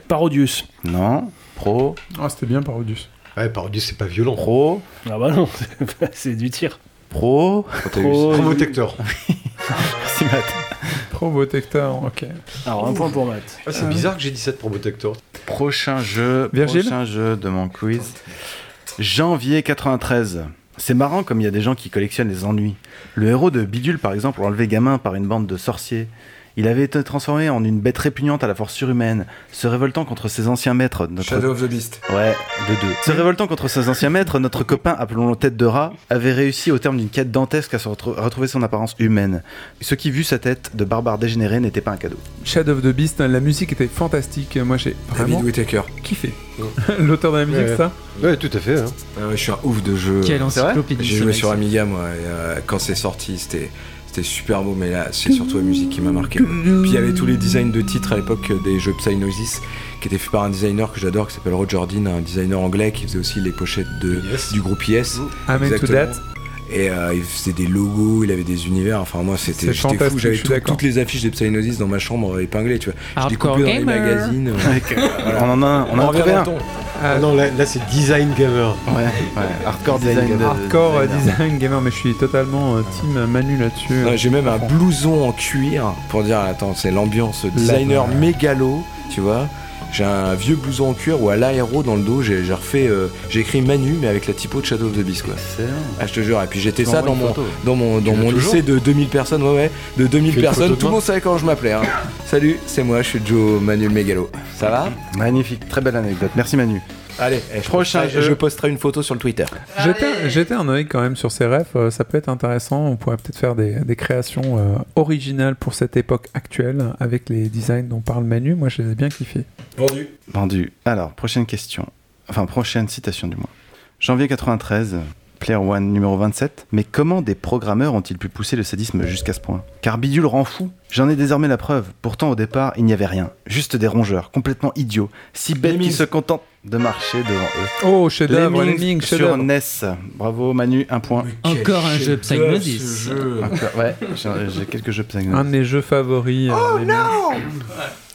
Parodius. Non. Pro. Ah, c'était bien Parodius. Ouais, Parodius, c'est pas violent. Pro. Ah bah non, c'est du tir. Pro. Pro- Promotector. Merci Matt. Probotector, ok. Alors, un point pour Matt. Ah, c'est bizarre que j'ai dit ça de Probotector. Prochain jeu, Virgile prochain jeu de mon quiz. Janvier 93. C'est marrant comme il y a des gens qui collectionnent les ennuis. Le héros de Bidule, par exemple, enlevé gamin par une bande de sorciers. Il avait été transformé en une bête répugnante à la force surhumaine, se révoltant contre ses anciens maîtres. Notre... Shadow of the Beast. Ouais, de deux. Se révoltant contre ses anciens maîtres, notre copain, appelons-le tête de rat, avait réussi au terme d'une quête dantesque à se retrouver son apparence humaine. Ce qui, vu sa tête de barbare dégénéré, n'était pas un cadeau. Shadow of the Beast, la musique était fantastique. Moi, j'ai vraiment Whittaker. kiffé. L'auteur de la musique, Ouais. ça Ouais, tout à fait. hein. Ah ouais, je suis un ouf de jeu. Quelle encyclopédie, J'ai joué sur. Amiga, moi, et, euh, quand c'est sorti, c'était. C'était super beau, mais là, c'est surtout la musique qui m'a marqué. Puis il y avait tous les designs de titres à l'époque des jeux Psygnosis, qui étaient faits par un designer que j'adore, qui s'appelle Roger Jordan, un designer anglais qui faisait aussi les pochettes de, du groupe Yes. To that. Et euh, il faisait des logos, il avait des univers. Enfin, moi, c'était j'étais fou. J'avais je tout- toutes les affiches des Psygnosis dans ma chambre épinglées, tu vois. Je Hardcore découpais dans les gamer. magazines. euh, voilà. On en a un, on en a trouvé un. ton. Ah non, là, là, c'est Design Gamer. Ouais, ouais. Hardcore design. de- Hardcore euh, designer. design gamer, mais je suis totalement euh, team Manu là-dessus. J'ai même un blouson en cuir pour dire, attends, c'est l'ambiance designer mégalo, tu vois. J'ai un vieux blouson en cuir où à l'aéro dans le dos, j'ai refait, euh, j'ai écrit Manu mais avec la typo de Shadow of the Beast quoi. Ah je te jure, et puis j'étais ça dans mon, photo. dans mon, dans l'as mon toujours lycée de 2000 personnes, ouais ouais, de 2000 Fais une personnes, tout le monde savait comment je m'appelais. hein. Salut, c'est moi, je suis Joe Manu le mégalo. Ça va? Magnifique, très belle anecdote. Merci Manu. Allez, eh, je, Prochain posterai, jeu. je posterai une photo sur le Twitter. Jetez un œil quand même sur ces refs, euh, ça peut être intéressant. On pourrait peut-être faire des, des créations euh, originales pour cette époque actuelle avec les designs dont parle Manu. Moi, je les ai bien kiffés. Vendu. Vendu. Alors, prochaine question. Enfin, prochaine citation du moins. Janvier 93, Player One numéro 27. Mais comment des programmeurs ont-ils pu pousser le sadisme jusqu'à ce point? Car Bidule rend fou. J'en ai désormais la preuve. Pourtant, au départ, il n'y avait rien. Juste des rongeurs, complètement idiots. Si bêtes qui se contentent de marcher devant eux. Oh, chef-d'œuvre, Lemmings Lemmings, sur. NES. Bravo Manu, un point. Encore un jeu Psygnosis. Ouais, j'ai quelques jeux Psygnosis. Un de mes jeux favoris. euh, Lemmings.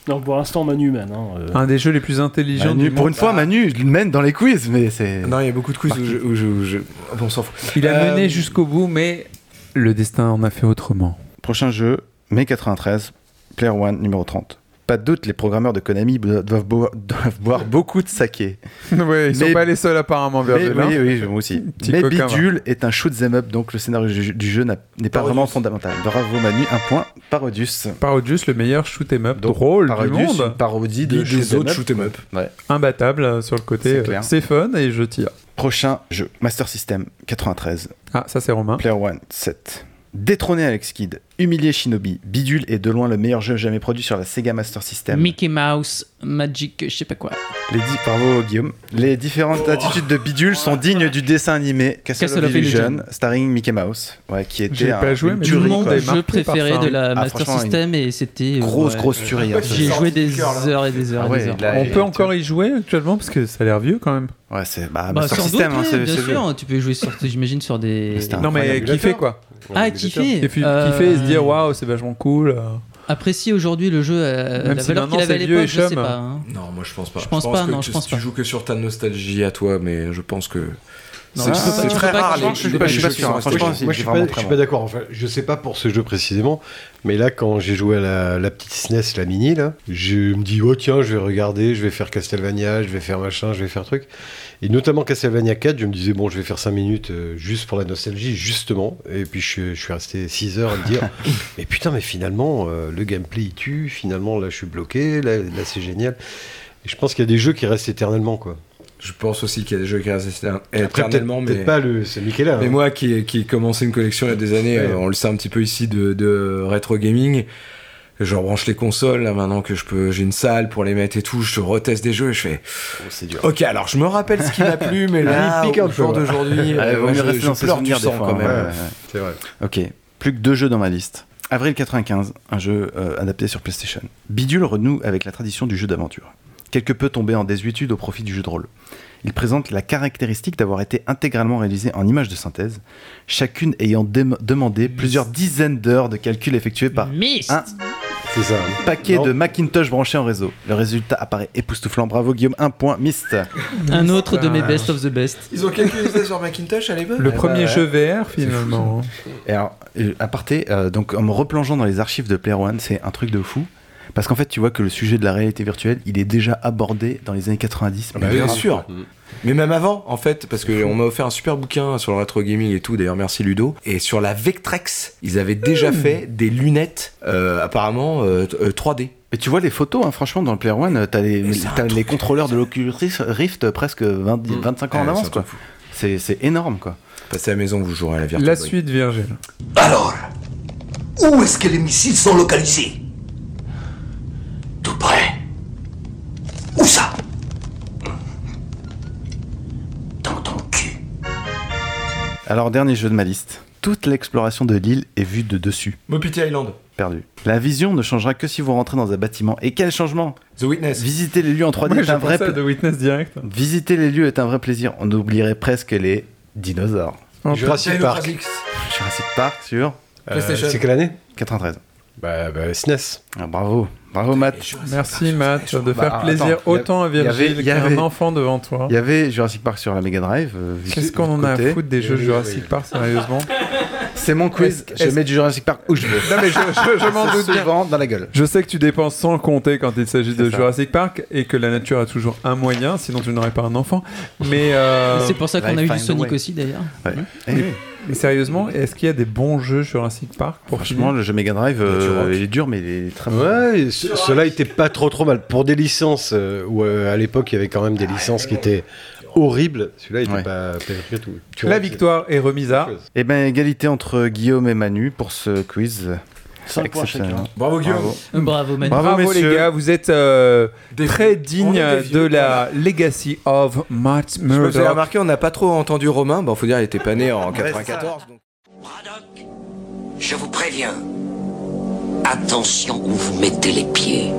Non, pour l'instant, Manu mène. Hein, euh. Un des jeux les plus intelligents Manu, du pour monde. une fois, Manu il mène dans les quiz, mais c'est. Non, il y a beaucoup de quiz où je, où je- où je- on s'en fout. Il a Euh, mené jusqu'au bout, mais le destin en a fait autrement. Prochain jeu, mai 93, Player One numéro 30. Pas de doute, les programmeurs de Konami doivent, bo- doivent boire beaucoup de saké. ouais, ils sont Mais- pas les seuls apparemment, Mais, Virgil. hein. oui, oui, moi aussi. Petit Mais coquin, Bidule est un shoot 'em up, donc le scénario du du jeu n'a- n'est pas vraiment fondamental. Bravo Manu, un point. Parodius. Parodius, le meilleur shoot 'em up Donc, drôle du Parodius, monde. une parodie de Des shoot autres up. shoot 'em up. Ouais. Imbattable euh, sur le côté. C'est euh. C'est fun et je tire. Prochain jeu, Master System 93. Ah, ça c'est Romain. Player One 7. Détrôner Alex Kidd, humilier Shinobi, Bidule est de loin le meilleur jeu jamais produit sur la Sega Master System. Mickey Mouse, Magic, je sais pas quoi. Les di- Bravo Guillaume. Les différentes attitudes de Bidule sont dignes du dessin animé Castle, Castle of of Illusion, Illusion. starring Mickey Mouse, ouais, qui était J'ai un, pas joué, mais tuerie, tout le Mon jeu préféré de la Ah, Master System et c'était. Grosse, ouais. grosse tuerie. hein, J'y ai joué des heures et des heures Ah et des ouais, heures. là, On peut encore y jouer actuellement parce que ça a l'air vieux quand même. Ouais, c'est bah, Bah, System, doute, hein, bien c'est vieux. sûr. Tu peux jouer sur, j'imagine, sur des. Non, mais kiffer quoi. Ah, kiffer. Kiffer, Dire waouh, c'est vachement cool. euh. Apprécier aujourd'hui le jeu, euh, Même la si valeur maintenant qu'il avait à c'est vieux l'époque, et je sais chum. pas. hein. Non, moi je pense pas. Je pense pas, que non, tu, je pense tu pas. joues que sur ta nostalgie à toi, mais je pense que. Non, c'est tu peux pas- c'est tu très pas rare. les- je suis pas- je suis pas sûr, hein, franchement, Moi, je suis pas, je suis pas d'accord. Enfin, je sais pas pour ce jeu précisément, mais là, quand j'ai joué à la, la petite SNES, la mini, là, je me dis, oh tiens, je vais regarder, je vais faire Castlevania, je vais faire machin, je vais faire truc. Et notamment Castlevania 4, je me disais, bon, je vais faire 5 minutes euh, juste pour la nostalgie, justement. Et puis, je, je suis resté 6 heures à me dire, mais putain, mais finalement, euh, le gameplay, il tue. Finalement, là, je suis bloqué. Là, là c'est génial. Et je pense qu'il y a des jeux qui restent éternellement, quoi. Je pense aussi qu'il y a des jeux qui restent peut-être éternellement, mais. peut-être pas le c'est Mickey là. Mais hein. moi qui ai, qui ai commencé une collection il y a des années, Ouais. euh, on le sait un petit peu ici de, de rétro gaming. Je rebranche les consoles là maintenant que je peux, j'ai une salle pour les mettre et tout. Je reteste des jeux et je fais. Oh, c'est dur. Ok, alors je me rappelle ce qui m'a plu, mais là, Il pique un au peu, jour d'aujourd'hui, Ouais, euh, vaut ouais, mieux je, pleure du souvenirs des sang fois, quand même. Ouais, C'est vrai. Ok, plus que deux jeux dans ma liste. Avril 95, un jeu euh, adapté sur PlayStation. Bidule renoue avec la tradition du jeu d'aventure. Quelque peu tombé en désuétude au profit du jeu de rôle. Il présente la caractéristique d'avoir été intégralement réalisé en images de synthèse, chacune ayant demandé plusieurs dizaines d'heures de calculs effectués par Myst un C'est ça. Paquet Non. de Macintosh branchés en réseau. Le résultat apparaît époustouflant. Bravo Guillaume, un point. Mist. Un autre de mes best of the best. Ils ont calculé sur Macintosh à l'époque Le bah premier ouais. jeu VR finalement. Et alors, euh, à parté, euh, donc en me replongeant dans les archives de Player One, c'est un truc de fou. Parce qu'en fait, tu vois que le sujet de la réalité virtuelle, il est déjà abordé dans les années 90. Ah bah, mais bien sûr. quoi. Mais même avant, en fait, parce qu'on m'a offert un super bouquin sur le rétro gaming et tout, d'ailleurs merci Ludo. Et sur la Vectrex, ils avaient déjà Mmh. fait des lunettes, euh, apparemment euh, t- euh, 3D. Et tu vois les photos, hein, franchement, dans le Player One, t'as les, t'as les contrôleurs de l'Oculus Rift presque 20 25 ans en avance, quoi. C'est c'est énorme, quoi. Passez à la maison, vous jouerez à la Virtual La Boy. suite Virgile. Alors, où est-ce que les missiles sont localisés? Tout près. Où ça Alors, dernier jeu de ma liste. Toute l'exploration de l'île est vue de dessus. Mopiti Island. Perdu. La vision ne changera que si vous rentrez dans un bâtiment. Et quel changement The Witness. Visiter les lieux en 3D Moi, est un vrai pla- The Witness direct. Visiter les lieux est un vrai plaisir. On oublierait presque les dinosaures. Jurassic Park. Jurassic Park sur Euh, c'est quelle année 93. Bah, bah SNES. Ah, bravo. Bravo Matt. Merci Matt de Bah, faire plaisir attends, autant à Virgile il y avait- qu'à un enfant devant toi. Il y avait Jurassic Park sur la Mega Drive. euh, Qu'est-ce qu'on en a à foutre des jeux Jurassic Park sérieusement C'est mon quiz. Je mets du Jurassic Park où je veux. Non mais je, je- je m'en doute bien. dans la gueule. Je sais que tu dépenses sans compter quand il s'agit de ça. Jurassic Park et que la nature a toujours un moyen, sinon tu n'aurais pas un enfant. Mais euh, C'est pour ça qu'on a eu du Sonic way. aussi d'ailleurs. Ouais. Mais sérieusement, est-ce qu'il y a des bons jeux Jurassic Park pour Franchement, le jeu Mega Drive, euh, il est dur, mais il est très bon. Ouais, cela était pas trop trop mal. Pour des licences euh, où euh, à l'époque il y avait quand même des licences qui étaient horribles, celui-là était Ouais. pas pas tout. Tu La vois, victoire est remise à. Eh ben, égalité entre Guillaume et Manu pour ce quiz. Points chacun. Bravo Guillaume. Bravo Manu. Bravo, Bravo, les gars, vous êtes euh, Des- très dignes de la legacy of Matt Je si vous avez Murdock. remarqué, on n'a pas trop entendu Romain. Bon, faut dire, il était pas né en 94. donc- Je vous préviens. Attention où vous mettez les pieds.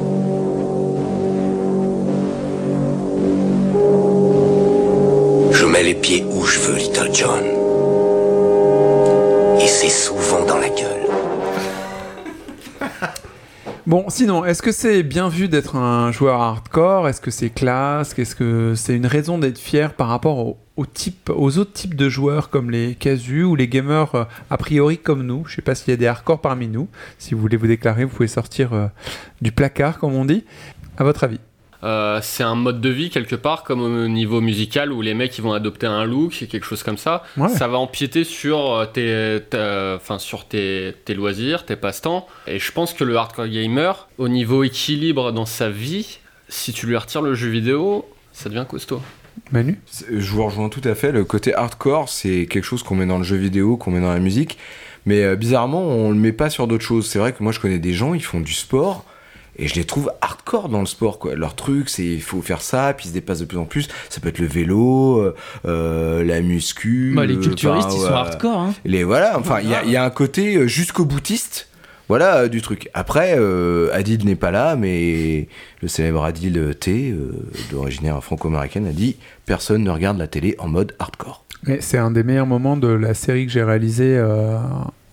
Je mets les pieds où je veux, Little John. Et c'est souvent dans la gueule. Bon, sinon, est-ce que c'est bien vu d'être un joueur hardcore? Est-ce que c'est classe? Est-ce que c'est une raison d'être fier par rapport aux autres types de joueurs comme les casus ou les gamers euh, a priori comme nous? Je sais pas s'il y a des hardcore parmi nous. Si vous voulez vous déclarer, vous pouvez sortir euh, du placard, comme on dit. À votre avis Euh, c'est un mode de vie quelque part comme au niveau musical où les mecs ils vont adopter un look et quelque chose comme ça Ouais. ça va empiéter sur euh, tes enfin sur tes, tes loisirs tes passe-temps et je pense que le hardcore gamer au niveau équilibre dans sa vie si tu lui retires le jeu vidéo ça devient costaud Manu? Je vous rejoins tout à fait. Le côté hardcore, c'est quelque chose qu'on met dans le jeu vidéo, qu'on met dans la musique. Mais euh, bizarrement, on le met pas sur d'autres choses. C'est vrai que moi, je connais des gens, ils font du sport. Et je les trouve hardcore dans le sport, quoi. Leur truc, c'est il faut faire ça, puis ils se dépassent de plus en plus. Ça peut être le vélo, euh, euh, la muscu. Bah, les euh, culturistes, enfin, ils sont hardcore. Hein. Les voilà, enfin, il y, a- il y a un côté jusqu'au boutiste. Voilà euh, du truc. Après, euh, Adil n'est pas là, mais le célèbre Adil T, euh, d'origine franco-américaine, a dit personne ne regarde la télé en mode hardcore. Mais c'est un des meilleurs moments de la série que j'ai réalisée euh,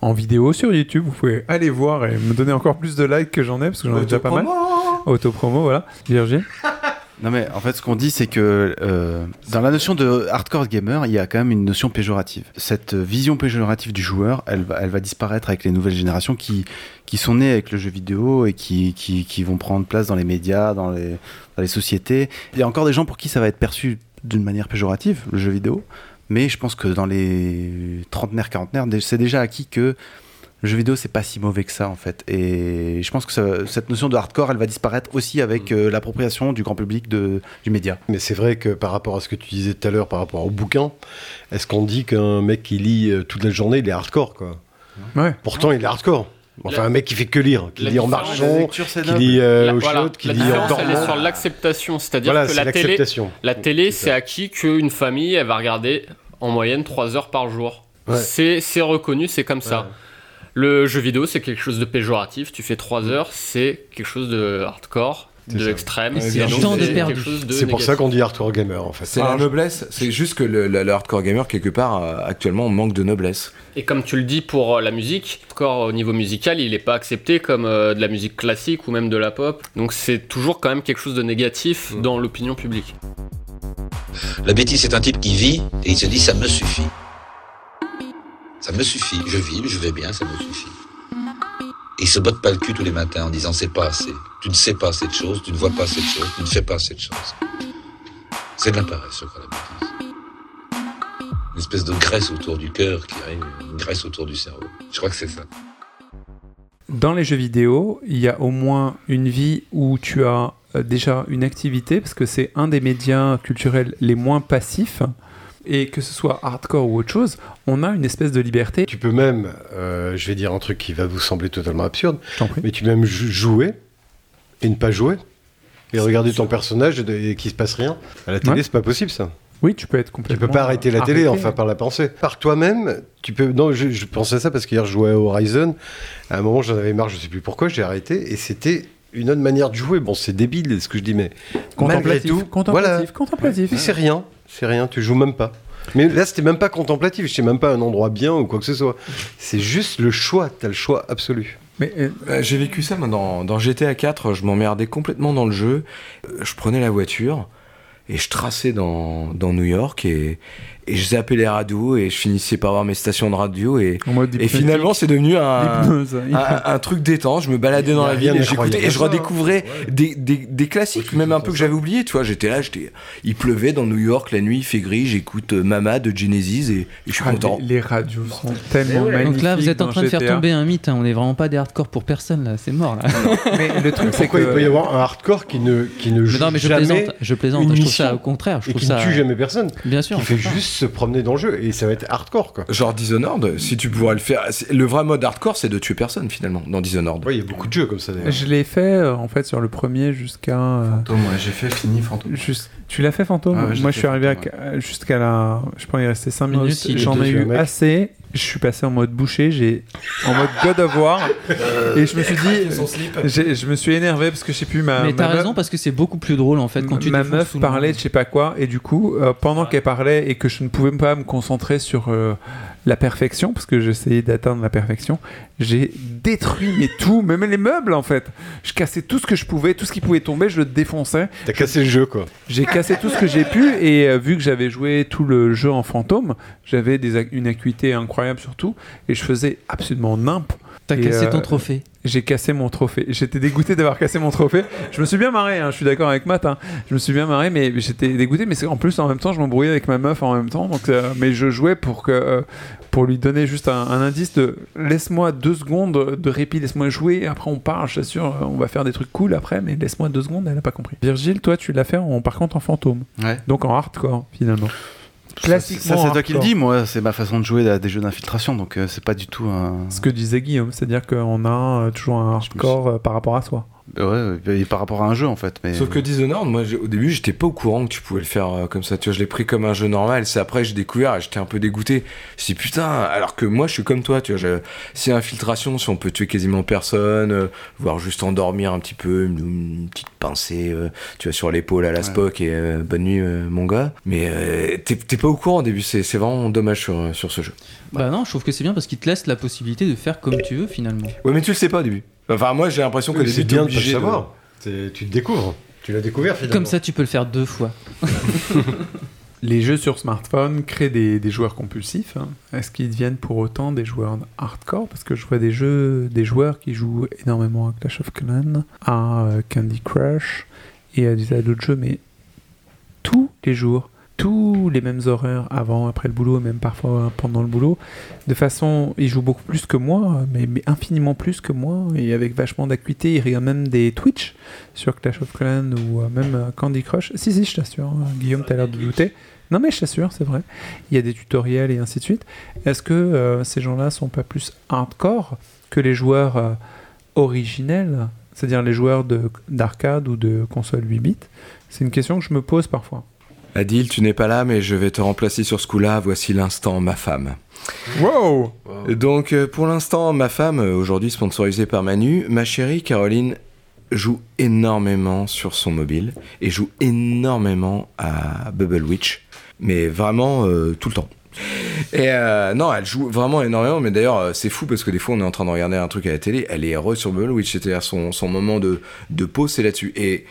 en vidéo sur YouTube. Vous pouvez aller voir et me donner encore plus de likes que j'en ai, parce que j'en ai déjà pas mal. Autopromo, voilà. Virgile Non mais en fait ce qu'on dit c'est que euh, dans la notion de hardcore gamer il y a quand même une notion péjorative. Cette vision péjorative du joueur elle va, elle va disparaître avec les nouvelles générations qui, qui sont nées avec le jeu vidéo et qui, qui, qui vont prendre place dans les médias, dans les, dans les sociétés. Il y a encore des gens pour qui ça va être perçu d'une manière péjorative le jeu vidéo mais je pense que dans les trentenaires, quarantenaires c'est déjà acquis que le jeu vidéo c'est pas si mauvais que ça en fait et je pense que ça- cette notion de hardcore elle va disparaître aussi avec euh, l'appropriation du grand public de, du média Mais c'est vrai que par rapport à ce que tu disais tout à l'heure, par rapport au bouquin, est-ce qu'on dit qu'un mec qui lit euh, toute la journée, il est hardcore quoi? Ouais. Pourtant, il est hardcore. Enfin, La- un mec qui fait que lire, qui lit en marchant, qui lit euh, au voilà, qui la lit en différence, elle est dormant. sur l'acceptation. C'est-à-dire Voilà, que la télé la télé C'est acquis qu'une famille elle va regarder en moyenne 3 heures par jour. Ouais. c'est c'est reconnu c'est comme ça. Le jeu vidéo, c'est quelque chose de péjoratif. Tu fais 3 heures, c'est quelque chose de hardcore. De extrême. Ouais, et c'est pour ça qu'on dit hardcore gamer en fait. C'est la noblesse, c'est juste que le, le- le hardcore gamer, quelque part, euh, actuellement, manque de noblesse. Et comme tu le dis pour euh, la musique, encore au niveau musical, il n'est pas accepté comme euh, de la musique classique ou même de la pop. Donc c'est toujours quand même quelque chose de négatif dans l'opinion publique. Le bêtise, c'est un type qui vit et il se dit ça me suffit. Ça me suffit. Je vis, je vais bien, ça me suffit. Et il se botte pas le cul tous les matins en disant c'est pas assez. Tu ne sais pas assez de choses, tu ne vois pas assez de choses, tu ne fais pas assez de choses. C'est de la paresse, je crois, la bêtise. Une espèce de graisse autour du cœur qui arrive, une graisse autour du cerveau. Je crois que c'est ça. Dans les jeux vidéo, il y a au moins une vie où tu as euh, déjà une activité, parce que c'est un des médias culturels les moins passifs. Et que ce soit hardcore ou autre chose, on a une espèce de liberté. Tu peux même, euh, je vais dire un truc qui va vous sembler totalement absurde, mais tu peux même jou- jouer et ne pas jouer. Et regarder ton personnage et, qu'il se passe rien. À la télé, Ouais. c'est pas possible ça. Oui, tu peux être Tu complètement. peux pas arrêter la télé, enfin par la pensée. Par toi-même, tu peux. Non, je, je pensais à ça parce qu'hier je jouais à Horizon. À un moment, j'en avais marre, je sais plus pourquoi, j'ai arrêté et c'était une autre manière de jouer. Bon, c'est débile ce que je dis, mais malgré Contemplatif, tout, contemplatif, voilà. contemplatif. C'est rien, c'est rien. Tu joues même pas. Mais là, c'était même pas contemplatif. Je sais même pas un endroit bien ou quoi que ce soit. C'est juste le choix. T'as le choix absolu. Mais Euh, j'ai vécu ça moi, dans, dans GTA 4, je m'emmerdais complètement dans le jeu. Euh, Je prenais la voiture et je traçais dans, dans New York et, et je zappais les radios et je finissais par avoir mes stations de radio et, En mode et finalement c'est devenu un, un, un truc détente. Je me baladais dans la ville et j'écoutais et je redécouvrais des, des, des classiques, même un peu que j'avais oublié. Tu vois, j'étais là, j'étais, il pleuvait dans New York, la nuit il fait gris, j'écoute euh, Mama de Genesis et, et je suis Ah, content. les, les radios sont tellement magnifiques. Donc là, vous êtes en train de faire tomber un mythe. hein. On n'est vraiment pas des hardcore pour personne là. C'est mort là. Mais le truc, c'est Pourquoi que. il peut y avoir un hardcore qui ne, qui ne Mais joue non, mais je jamais plaisante. Je plaisante. Je trouve ça au contraire. Je trouve ça. ne tue jamais personne. Bien sûr. Qui fait juste se promener dans le jeu et ça va être hardcore quoi. Genre Dishonored, si tu pourrais le faire. c'est- Le vrai mode hardcore, c'est de tuer personne finalement dans Dishonored. Ouais, il y a beaucoup de jeux comme ça d'ailleurs. Je l'ai fait euh, en fait sur le premier jusqu'à. euh, Fantôme, ouais, j'ai fait fini Fantôme. juste- Tu l'as fait fantôme Ah ouais, Moi je suis arrivé Fantôme, jusqu'à la. Je pense qu'il restait 5 Moi minutes. aussi, J'en ai eu mec. assez. Je suis passé en mode boucher, j'ai en mode God of War. et je me suis dit. j'ai- Je me suis énervé parce que je sais plus ma. Mais ma t'as meuf- raison parce que c'est beaucoup plus drôle en fait quand tu ma meuf parlait de je sais pas quoi et du coup euh, pendant qu'elle parlait et que je ne pouvais pas me concentrer sur euh, la perfection parce que j'essayais d'atteindre la perfection j'ai détruit mais tout même les meubles en fait je cassais tout ce que je pouvais tout ce qui pouvait tomber je le défonçais T'as cassé le jeu quoi. j'ai cassé tout ce que j'ai pu et euh, vu que j'avais joué tout le jeu en fantôme j'avais des ac- une acuité incroyable surtout et je faisais absolument nimp T'as cassé euh, ton trophée. J'ai cassé mon trophée. J'étais dégoûté d'avoir cassé mon trophée. Je me suis bien marré, hein, je suis d'accord avec Matt. hein. Je me suis bien marré, mais j'étais dégoûté. Mais en plus, en même temps, je m'embrouillais avec ma meuf en même temps. Donc, euh, mais je jouais pour, que, euh, pour lui donner juste un, un indice de laisse-moi deux secondes de répit, laisse-moi jouer. Après, on parle, je t'assure, on va faire des trucs cool après, mais laisse-moi deux secondes. Elle n'a pas compris. Virgile, toi, tu l'as fait en, par contre en fantôme. Ouais. Donc en hardcore, finalement. Classiquement. Ça, c'est toi qui le dis, moi, c'est ma façon de jouer à des jeux d'infiltration, donc euh, c'est pas du tout un. Ce que disait Guillaume, c'est-à-dire qu'on a euh, toujours un hardcore euh, par rapport à soi. Ouais, et par rapport à un jeu en fait. Mais... Sauf que Dishonored, moi au début j'étais pas au courant que tu pouvais le faire euh, comme ça. Tu vois, je l'ai pris comme un jeu normal. C'est après que j'ai découvert et j'étais un peu dégoûté. Je me suis dit putain, alors que moi je suis comme toi. Tu vois, je- si infiltration, si on peut tuer quasiment personne, euh, voire juste endormir un petit peu, une, une petite pincée, euh, tu vois, sur l'épaule à la Spock et euh, bonne nuit euh, mon gars. Mais euh, t'es pas au courant au début. C'est vraiment dommage sur, sur ce jeu. Bah non, je trouve que c'est bien parce qu'il te laisse la possibilité de faire comme tu veux finalement. Ouais, mais tu le sais pas au début. Enfin, moi j'ai l'impression Oui, début c'est bien de le obligé de. savoir. C'est- Tu le découvres. Tu l'as découvert finalement. Comme ça, tu peux le faire deux fois. Les jeux sur smartphone créent des, des joueurs compulsifs. hein. Est-ce qu'ils deviennent pour autant des joueurs hardcore? Parce que je vois des jeux, des joueurs qui jouent énormément à Clash of Clans, à euh, Candy Crush et à des tas d'autres jeux, mais tous les jours, tous les mêmes horaires avant, après le boulot, même parfois pendant le boulot. De façon, ils jouent beaucoup plus que moi, mais, infiniment plus que moi, et avec vachement d'acuité. Ils regardent même des Twitch sur Clash of Clans ou euh, même euh, Candy Crush. Si, si, je t'assure, hein, Guillaume, t'as l'air de douter. Non, mais je t'assure, c'est vrai. Il y a des tutoriels et ainsi de suite. Est-ce que euh, ces gens-là sont pas plus hardcore que les joueurs euh, originels, c'est-à-dire les joueurs de- d'arcade ou de console 8 bits? C'est une question que je me pose parfois. Adil, tu n'es pas là, mais je vais te remplacer sur ce coup-là. Voici l'instant, ma femme. Wow Donc, euh, pour l'instant, ma femme, euh, aujourd'hui sponsorisée par Manu, ma chérie Caroline joue énormément sur son mobile et joue énormément à Bubble Witch, mais vraiment euh, tout le temps. Et euh, non, elle joue vraiment énormément, mais d'ailleurs, c'est fou parce que des fois, on est en train de regarder un truc à la télé, elle est heureuse sur Bubble Witch, c'est-à-dire son, son moment de, de pause, c'est là-dessus. Et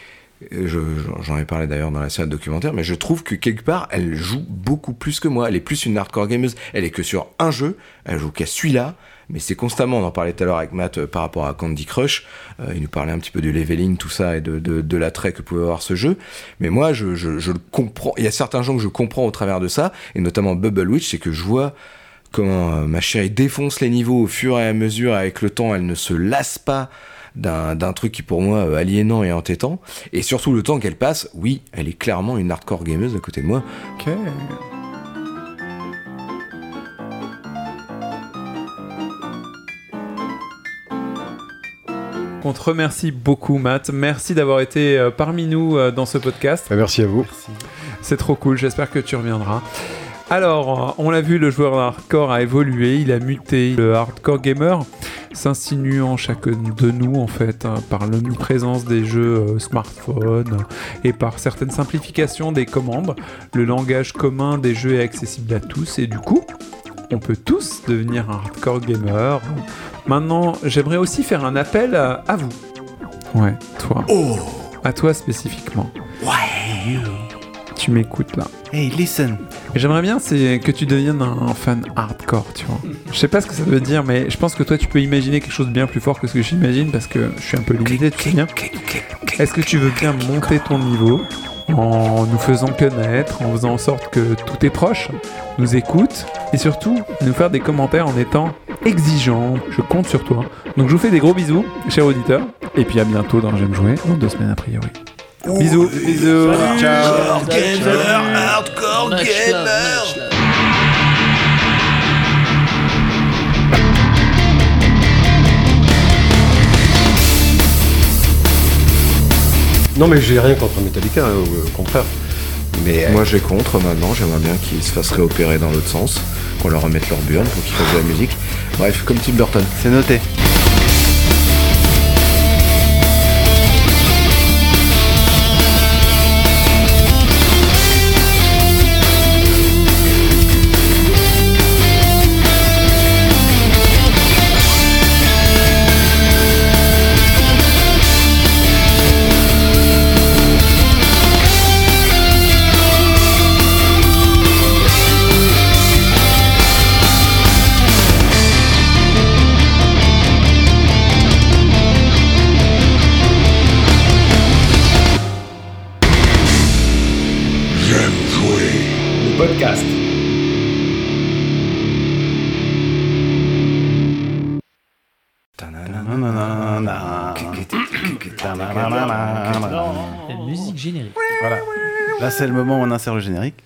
je- j'en ai parlé d'ailleurs dans la série documentaire, mais je trouve que quelque part, elle joue beaucoup plus que moi. Elle est plus une hardcore gameuse. Elle est que sur un jeu, elle joue qu'à celui-là, mais c'est constamment. On en parlait tout à l'heure avec Matt euh, par rapport à Candy Crush. Euh, il nous parlait un petit peu du leveling, tout ça, et de, de, de l'attrait que pouvait avoir ce jeu. Mais moi, je, je, je le comprends. Il y a certains gens que je comprends au travers de ça, et notamment Bubble Witch, c'est que je vois comment euh, ma chérie défonce les niveaux au fur et à mesure. Avec le temps, elle ne se lasse pas d'un d'un truc qui pour moi euh, aliénant et entêtant. Et surtout le temps qu'elle passe, oui, elle est clairement une hardcore gameuse à côté de moi. Ok. On te remercie beaucoup, Matt. Merci d'avoir été euh, parmi nous euh, dans ce podcast. Bah, merci à vous. C'est trop cool. J'espère que tu reviendras. Alors, on l'a vu, le joueur hardcore a évolué, il a muté. Le hardcore gamer s'insinue en chacun de nous, en fait, hein, par l'omniprésence des jeux euh, smartphones et par certaines simplifications des commandes. Le langage commun des jeux est accessible à tous et du coup, on peut tous devenir un hardcore gamer. Maintenant, j'aimerais aussi faire un appel à, à vous. Ouais, toi. À toi spécifiquement. Ouais. Tu m'écoutes là. Hey, listen. J'aimerais bien c'est que tu deviennes un, un fan hardcore, tu vois. Je sais pas ce que ça veut dire, mais je pense que toi tu peux imaginer quelque chose de bien plus fort que ce que j'imagine parce que je suis un peu limité, tu bien. Est-ce que tu veux bien monter ton niveau en nous faisant connaître, en faisant en sorte que tous tes proches nous écoutent et surtout nous faire des commentaires en étant exigeant. Je compte sur toi. Donc je vous fais des gros bisous, chers auditeurs, et puis à bientôt dans J'aime jouer, dans deux semaines a priori. Bisous, bisous. Hardcore gamer, hardcore gamer. Non, mais j'ai rien contre Metallica, hein, au au contraire. Mais Moi j'ai contre maintenant, j'aimerais bien qu'ils se fassent réopérer dans l'autre sens, qu'on leur remette leur burn pour qu'ils fassent de la musique. Bref, comme Tim Burton. C'est noté. C'est le moment où on insère le générique.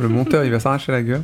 Le monteur, il va s'arracher la gueule.